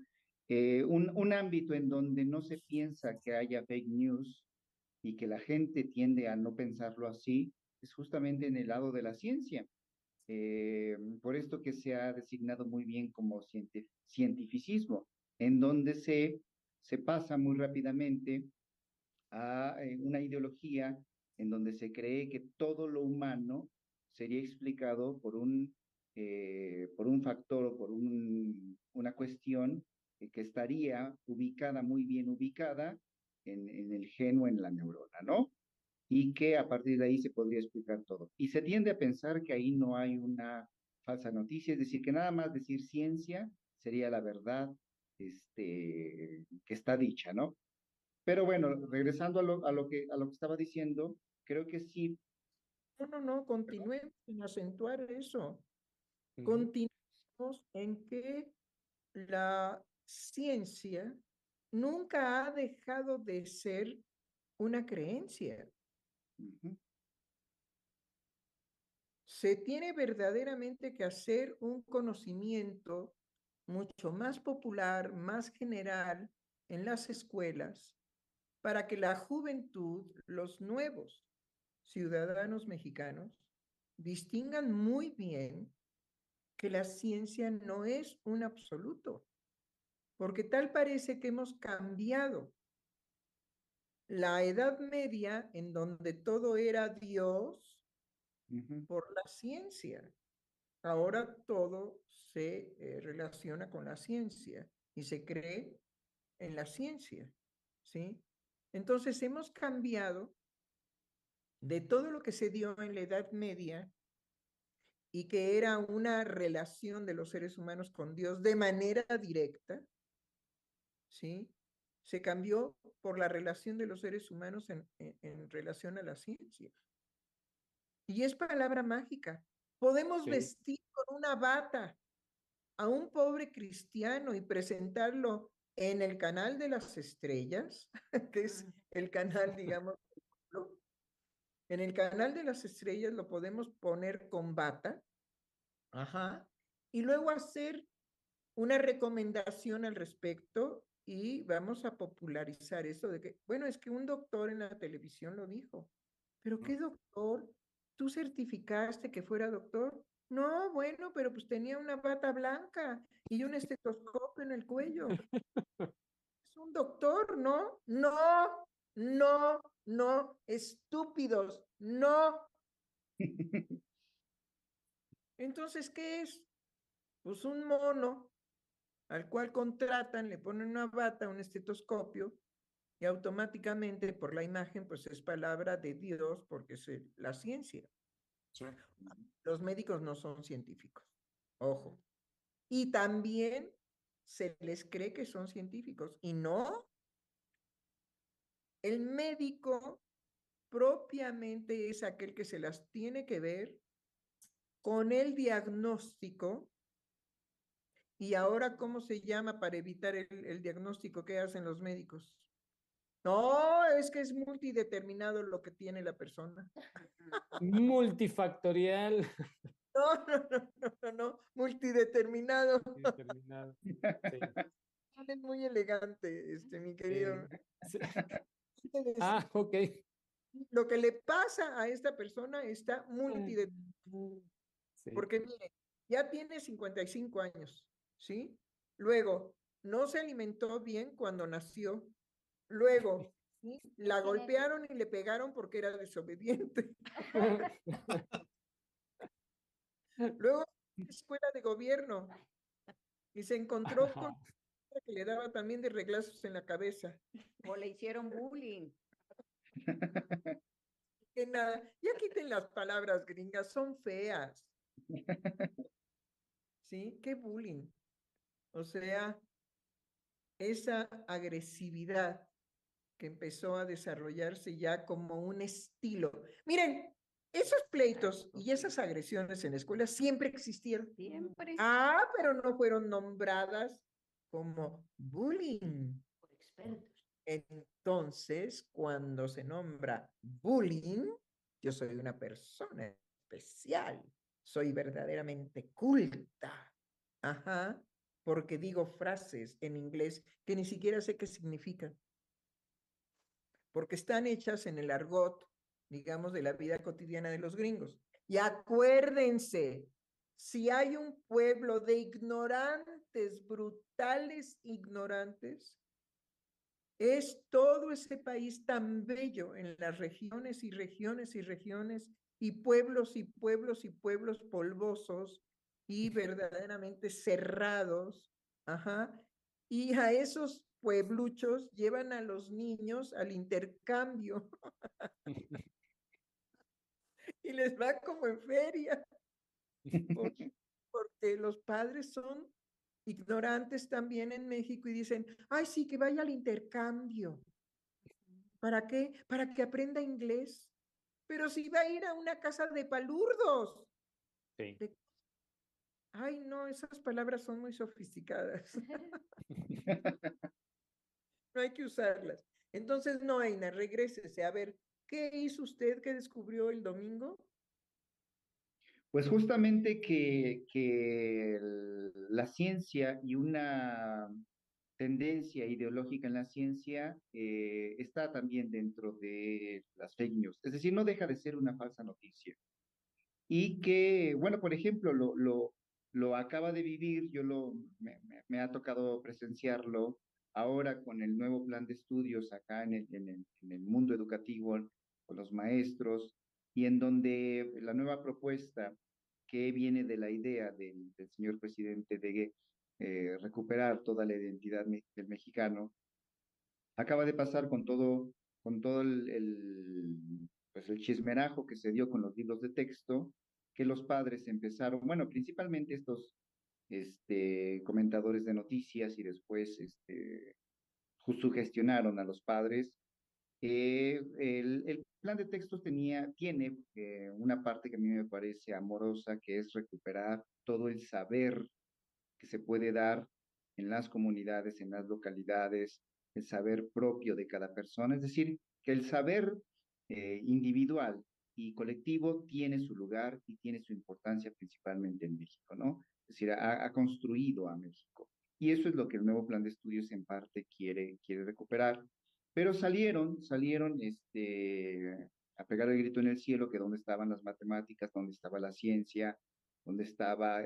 eh, un, un ámbito en donde no se piensa que haya fake news y que la gente tiende a no pensarlo así, es justamente en el lado de la ciencia. Eh, por esto que se ha designado muy bien como cientificismo, en donde se, se pasa muy rápidamente a eh, una ideología en donde se cree que todo lo humano sería explicado por un, eh, por un factor o por un, una cuestión que estaría ubicada, muy bien ubicada en, en el gen o en la neurona, ¿no? y que a partir de ahí se podría explicar todo. Y se tiende a pensar que ahí no hay una falsa noticia, es decir, que nada más decir ciencia sería la verdad este, que está dicha, ¿no? Pero bueno, regresando a lo, a lo, que, a lo que estaba diciendo, creo que sí. No, no, no, continuemos en acentuar eso. Uh -huh. Continuemos en que la ciencia nunca ha dejado de ser una creencia. Uh -huh. se tiene verdaderamente que hacer un conocimiento mucho más popular, más general en las escuelas, para que la juventud, los nuevos ciudadanos mexicanos, distingan muy bien que la ciencia no es un absoluto, porque tal parece que hemos cambiado la Edad Media, en donde todo era Dios, por la ciencia. Ahora todo se eh, relaciona con la ciencia y se cree en la ciencia, ¿sí? Entonces hemos cambiado de todo lo que se dio en la Edad Media y que era una relación de los seres humanos con Dios de manera directa, ¿sí? Se cambió por la relación de los seres humanos en, en, relación a la ciencia. Y es palabra mágica. Podemos vestir con una bata a un pobre cristiano y presentarlo en el canal de las estrellas, que es el canal, digamos, en el canal de las estrellas lo podemos poner con bata, ajá, y luego hacer una recomendación al respecto y vamos a popularizar eso de que, bueno, es que un doctor en la televisión lo dijo, pero ¿qué doctor? ¿Tú certificaste que fuera doctor? No, bueno, pero pues tenía una bata blanca y un estetoscopio en el cuello. es un doctor, ¿no? No, no, no, estúpidos, no. Entonces, ¿qué es? Pues un mono al cual contratan, le ponen una bata, un estetoscopio, y automáticamente por la imagen, pues es palabra de Dios porque es la ciencia. Los médicos no son científicos, ojo. Y también se les cree que son científicos y no el médico propiamente es aquel que se las tiene que ver con el diagnóstico. Y ahora, ¿cómo se llama para evitar el, diagnóstico que hacen los médicos? No, es que es multideterminado lo que tiene la persona. Multifactorial. No, no, no, no, no, multideterminado. Multideterminado. Es muy elegante, este, mi querido. Ah, ok. Lo que le pasa a esta persona está multideterminado. Porque mire, ya tiene 55 años, ¿sí? Luego, no se alimentó bien cuando nació. Luego, la golpearon y le pegaron porque era desobediente. Luego, escuela de gobierno y se encontró con que le daba también de reglazos en la cabeza. O le hicieron bullying. Que nada, ya quiten las palabras gringas, son feas. ¿Sí? ¿Qué bullying? O sea, esa agresividad que empezó a desarrollarse ya como un estilo. Miren, esos pleitos y esas agresiones en la escuela siempre existieron. Siempre. Ah, pero no fueron nombradas como bullying. Por expertos. Entonces, cuando se nombra bullying, yo soy una persona especial, soy verdaderamente culta. Ajá, porque digo frases en inglés que ni siquiera sé qué significan. Porque están hechas en el argot, digamos, de la vida cotidiana de los gringos. Y acuérdense, si hay un pueblo de ignorantes, brutales ignorantes, es todo ese país tan bello en las regiones y regiones y regiones y pueblos y pueblos y pueblos polvosos y verdaderamente cerrados. Ajá. Y a esos puebluchos llevan a los niños al intercambio. y les va como en feria porque, los padres son ignorantes también en México y dicen, ay, sí, que vaya al intercambio. ¿Para qué? Para que aprenda inglés. Pero si va a ir a una casa de palurdos. Sí. Ay, no, esas palabras son muy sofisticadas. no hay que usarlas. Entonces, no, Aina, regrésese. A ver, ¿qué hizo usted que descubrió el domingo? Pues justamente que, que el- la ciencia y una tendencia ideológica en la ciencia eh, está también dentro de las fake news. Es decir, no deja de ser una falsa noticia. Y que, bueno, por ejemplo, lo, lo, lo acaba de vivir, yo lo, me, ha tocado presenciarlo ahora con el nuevo plan de estudios acá en el, en el, mundo educativo, con los maestros, y en donde la nueva propuesta que viene de la idea del, señor presidente de eh, recuperar toda la identidad del mexicano, acaba de pasar con todo, con todo el, el, pues el chismerajo que se dio con los libros de texto, que los padres empezaron, bueno, principalmente estos este, comentadores de noticias y después este, sugestionaron a los padres. El, el plan de textos tenía, tiene eh, una parte que a mí me parece amorosa, que es recuperar todo el saber que se puede dar en las comunidades, en las localidades, el saber propio de cada persona, es decir, que el saber eh, individual y colectivo tiene su lugar y tiene su importancia principalmente en México, ¿no? Es decir, ha, construido a México. Y eso es lo que el nuevo plan de estudios en parte quiere, quiere recuperar. Pero salieron, salieron este, a pegar el grito en el cielo, que dónde estaban las matemáticas, dónde estaba la ciencia, dónde estaba...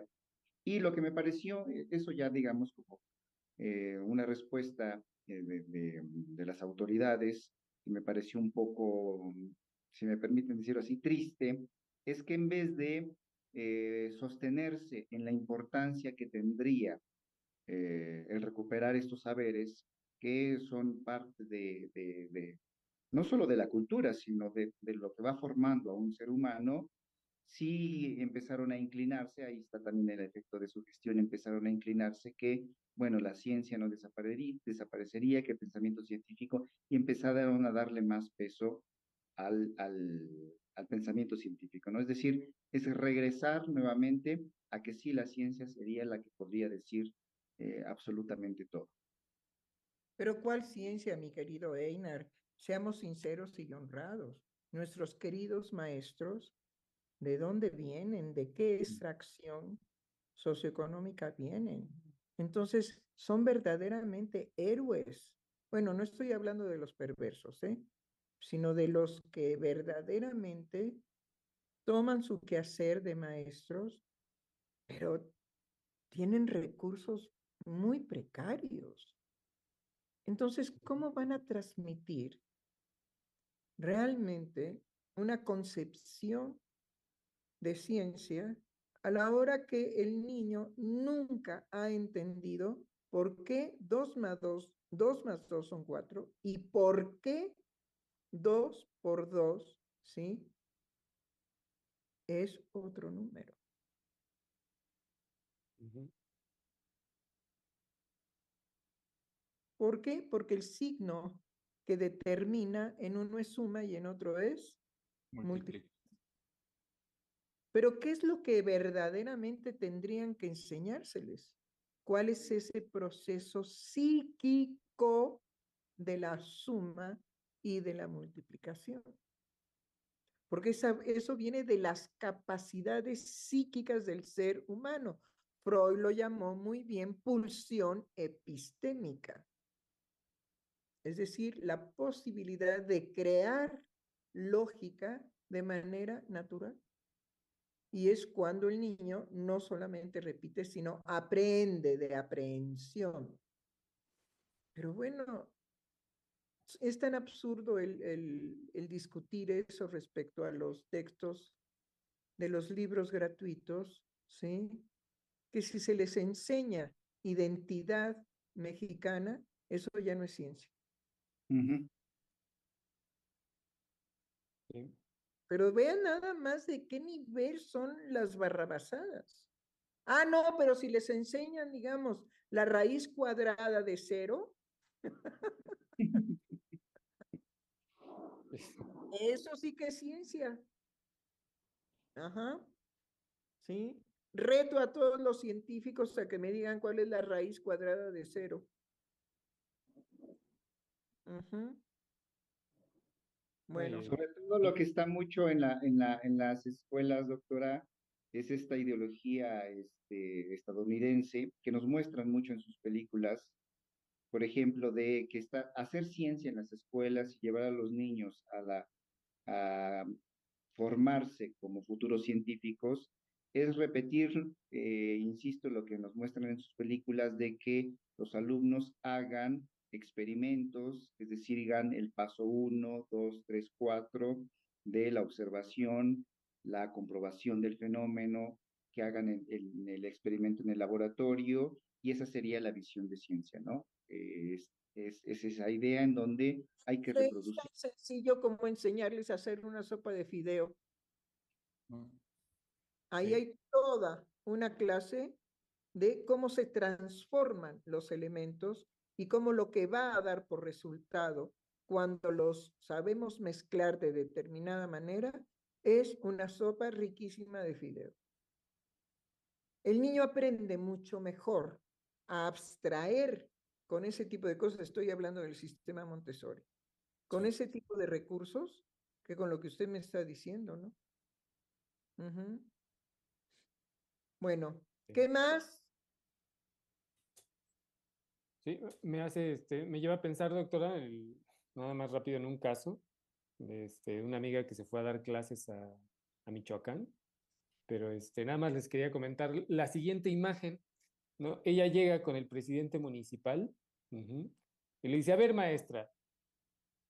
Y lo que me pareció, eh, eso ya digamos como eh, una respuesta eh, de, de, de las autoridades, que me pareció un poco, si me permiten decirlo así, triste, es que en vez de eh, sostenerse en la importancia que tendría eh, el recuperar estos saberes, que son parte de, no solo de la cultura, sino de, de lo que va formando a un ser humano, sí empezaron a inclinarse, ahí está también el efecto de su gestión, empezaron a inclinarse que, bueno, la ciencia no desaparecería, desaparecería que el pensamiento científico, y empezaron a darle más peso al, al, al pensamiento científico, ¿no? Es decir, es regresar nuevamente a que sí la ciencia sería la que podría decir eh, absolutamente todo. Pero ¿cuál ciencia, mi querido Einar? Seamos sinceros y honrados. Nuestros queridos maestros, ¿de dónde vienen? ¿De qué extracción socioeconómica vienen? Entonces, son verdaderamente héroes. Bueno, no estoy hablando de los perversos, ¿eh? Sino de los que verdaderamente toman su quehacer de maestros, pero tienen recursos muy precarios. Entonces, ¿cómo van a transmitir realmente una concepción de ciencia a la hora que el niño nunca ha entendido por qué 2 más 2, 2 más 2 son 4 y por qué 2 por 2, ¿sí? Es otro número. Uh -huh. ¿Por qué? Porque el signo que determina en uno es suma y en otro es multiplicación. Pero ¿qué es lo que verdaderamente tendrían que enseñárseles? ¿Cuál es ese proceso psíquico de la suma y de la multiplicación? Porque esa, eso viene de las capacidades psíquicas del ser humano. Freud lo llamó muy bien pulsión epistémica. Es decir, la posibilidad de crear lógica de manera natural. Y es cuando el niño no solamente repite, sino aprende de aprehensión. Pero bueno, es tan absurdo el, el, el, discutir eso respecto a los textos de los libros gratuitos, ¿sí? Que si se les enseña identidad mexicana, eso ya no es ciencia. Uh -huh. sí. Pero vean nada más de qué nivel son las barrabasadas. Ah, no, pero si les enseñan, digamos, la raíz cuadrada de cero, eso sí que es ciencia. Ajá. Sí. Reto a todos los científicos a que me digan cuál es la raíz cuadrada de cero. -huh. Bueno. Sobre todo lo que está mucho en, la, en, la, en las escuelas, doctora, es esta ideología este, estadounidense que nos muestran mucho en sus películas, por ejemplo, de que está, hacer ciencia en las escuelas y llevar a los niños a, la, a formarse como futuros científicos es repetir, eh, insisto, lo que nos muestran en sus películas de que los alumnos hagan experimentos, es decir, hagan el paso 1, 2, 3, 4 de la observación, la comprobación del fenómeno, que hagan el, el, experimento en el laboratorio, y esa sería la visión de ciencia, ¿no? Es, es, es, esa idea en donde hay que reproducir. Es tan sencillo como enseñarles a hacer una sopa de fideo. Mm. Ahí sí. hay toda una clase de cómo se transforman los elementos y cómo lo que va a dar por resultado cuando los sabemos mezclar de determinada manera es una sopa riquísima de fideo. El niño aprende mucho mejor a abstraer con ese tipo de cosas, estoy hablando del sistema Montessori, con ese tipo de recursos que con lo que usted me está diciendo, ¿no? Uh -huh. Bueno, ¿qué más? Sí, me hace, este, me lleva a pensar, doctora, el, nada más rápido en un caso, de este, una amiga que se fue a dar clases a, a Michoacán, pero este, nada más les quería comentar la siguiente imagen, ¿no? Ella llega con el presidente municipal y le dice, a ver, maestra,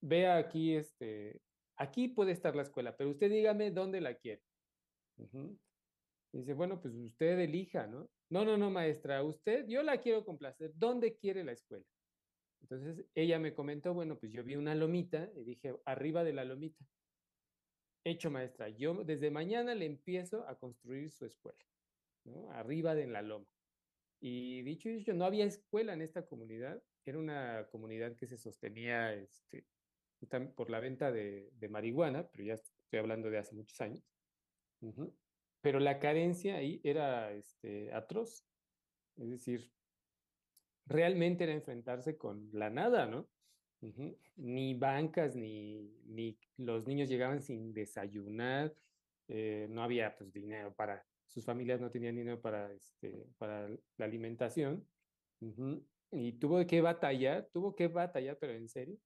vea aquí, este, aquí puede estar la escuela, pero usted dígame dónde la quiere. Dice, bueno, pues usted elija, ¿no? No, no, no, maestra, usted, yo la quiero complacer. ¿Dónde quiere la escuela? Entonces ella me comentó, bueno, pues yo vi una lomita y dije, arriba de la lomita. Hecho, maestra, yo desde mañana le empiezo a construir su escuela. Arriba de la loma. Y dicho y dicho, no había escuela en esta comunidad, era una comunidad que se sostenía este, por la venta de, de marihuana, pero ya estoy hablando de hace muchos años. Uh -huh pero la carencia ahí era este, atroz. Es decir, realmente era enfrentarse con la nada, ¿no? Uh -huh. Ni bancas, ni, ni los niños llegaban sin desayunar, eh, no había pues dinero para, sus familias no tenían dinero para, este, para la alimentación, uh -huh. Y tuvo que batallar, tuvo que batallar, pero en serio,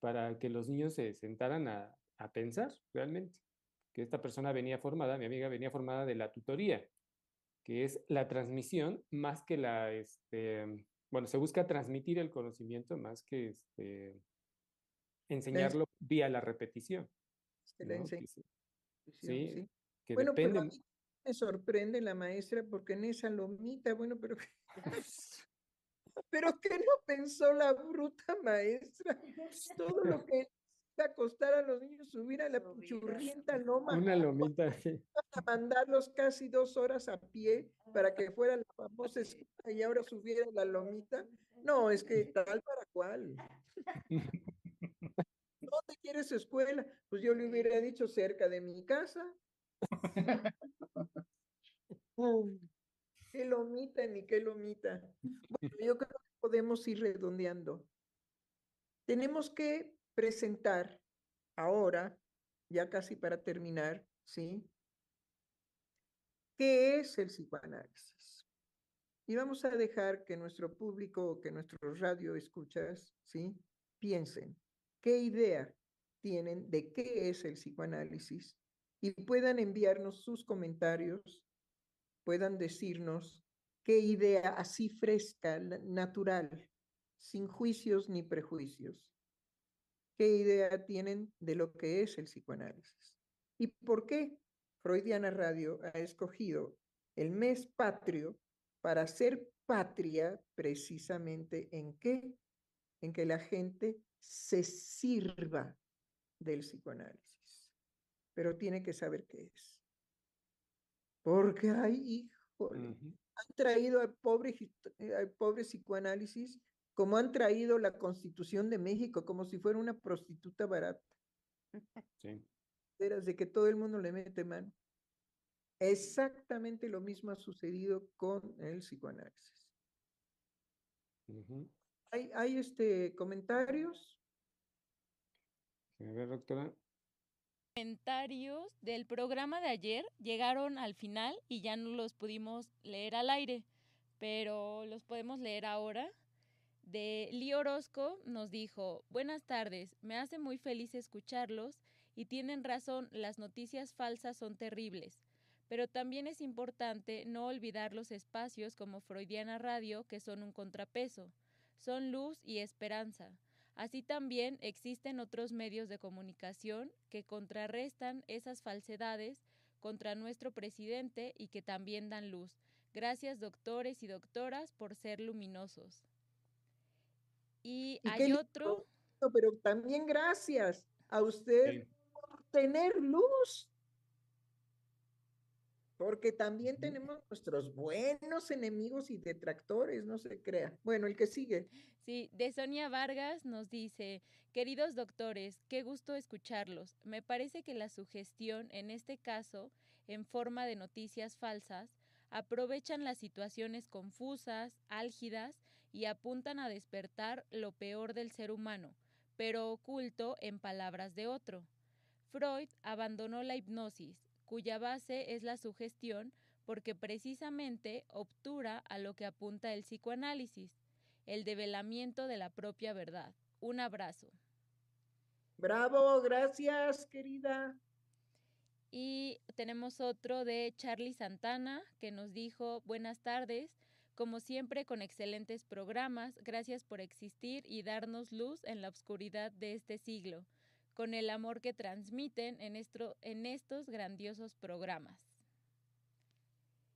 para que los niños se sentaran a, a pensar realmente que esta persona venía formada, mi amiga venía formada de la tutoría, que es la transmisión más que la, este, bueno, se busca transmitir el conocimiento más que este, enseñarlo es, vía la repetición. ¿no? La sí, sí, sí, que bueno, depende... pero me sorprende la maestra porque en esa lomita, bueno, pero... pero ¿qué no pensó la bruta maestra? Todo lo que acostar a los niños, subir a la churrienta loma. Una lomita. A mandarlos casi dos horas a pie para que fuera la famosa escuela y ahora subiera la lomita. No, es que tal para cual. ¿Dónde quieres escuela? Pues yo le hubiera dicho cerca de mi casa. qué lomita ni qué lomita. Bueno, yo creo que podemos ir redondeando. Tenemos que presentar ahora, ya casi para terminar, ¿sí? ¿Qué es el psicoanálisis? Y vamos a dejar que nuestro público, que nuestros radio escuchas, ¿sí? Piensen, ¿qué idea tienen de qué es el psicoanálisis? Y puedan enviarnos sus comentarios, puedan decirnos qué idea así fresca, natural, sin juicios ni prejuicios qué idea tienen de lo que es el psicoanálisis y por qué Freudiana Radio ha escogido el mes patrio para ser patria precisamente en qué? En que la gente se sirva del psicoanálisis, pero tiene que saber qué es. Porque hay, híjole, uh -huh. han traído al pobre, al pobre psicoanálisis como han traído la Constitución de México, como si fuera una prostituta barata. Sí. De que todo el mundo le mete mano. Exactamente lo mismo ha sucedido con el psicoanálisis. Uh -huh. ¿Hay, ¿Hay, este, comentarios? A ver, doctora. Comentarios del programa de ayer llegaron al final y ya no los pudimos leer al aire, pero los podemos leer ahora. De Lee Orozco nos dijo, buenas tardes, me hace muy feliz escucharlos y tienen razón, las noticias falsas son terribles, pero también es importante no olvidar los espacios como Freudiana Radio que son un contrapeso, son luz y esperanza. Así también existen otros medios de comunicación que contrarrestan esas falsedades contra nuestro presidente y que también dan luz. Gracias doctores y doctoras por ser luminosos. Y, hay otro... Pero también gracias a usted por tener luz porque también tenemos nuestros buenos enemigos y detractores, no se crea. Bueno, el que sigue. Sí, de Sonia Vargas nos dice, queridos doctores, qué gusto escucharlos. Me parece que la sugestión, en este caso, en forma de noticias falsas, aprovechan las situaciones confusas, álgidas y apuntan a despertar lo peor del ser humano, pero oculto en palabras de otro. Freud abandonó la hipnosis, cuya base es la sugestión porque precisamente obtura a lo que apunta el psicoanálisis, el develamiento de la propia verdad. Un abrazo. Bravo, gracias, querida. Y tenemos otro de Charlie Santana que nos dijo, buenas tardes, como siempre con excelentes programas, gracias por existir y darnos luz en la oscuridad de este siglo con el amor que transmiten en, en estos grandiosos programas.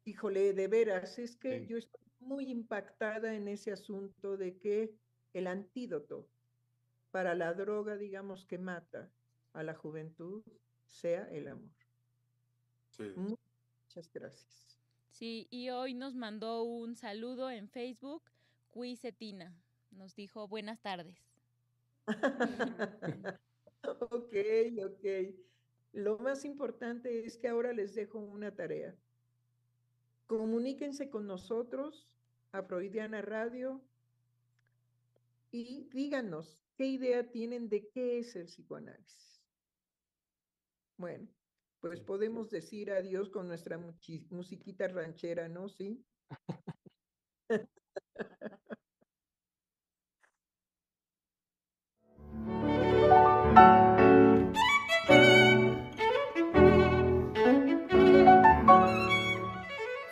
Híjole, de veras, es que yo estoy muy impactada en ese asunto de que el antídoto para la droga, digamos, que mata a la juventud, sea el amor. Sí. Muchas gracias. Sí, y hoy nos mandó un saludo en Facebook, Cuisetina. Nos dijo buenas tardes. Ok, ok. Lo más importante es que ahora les dejo una tarea. Comuníquense con nosotros a Freudiana Radio y díganos qué idea tienen de qué es el psicoanálisis. Bueno, pues podemos decir adiós con nuestra musiquita ranchera, ¿no? Sí.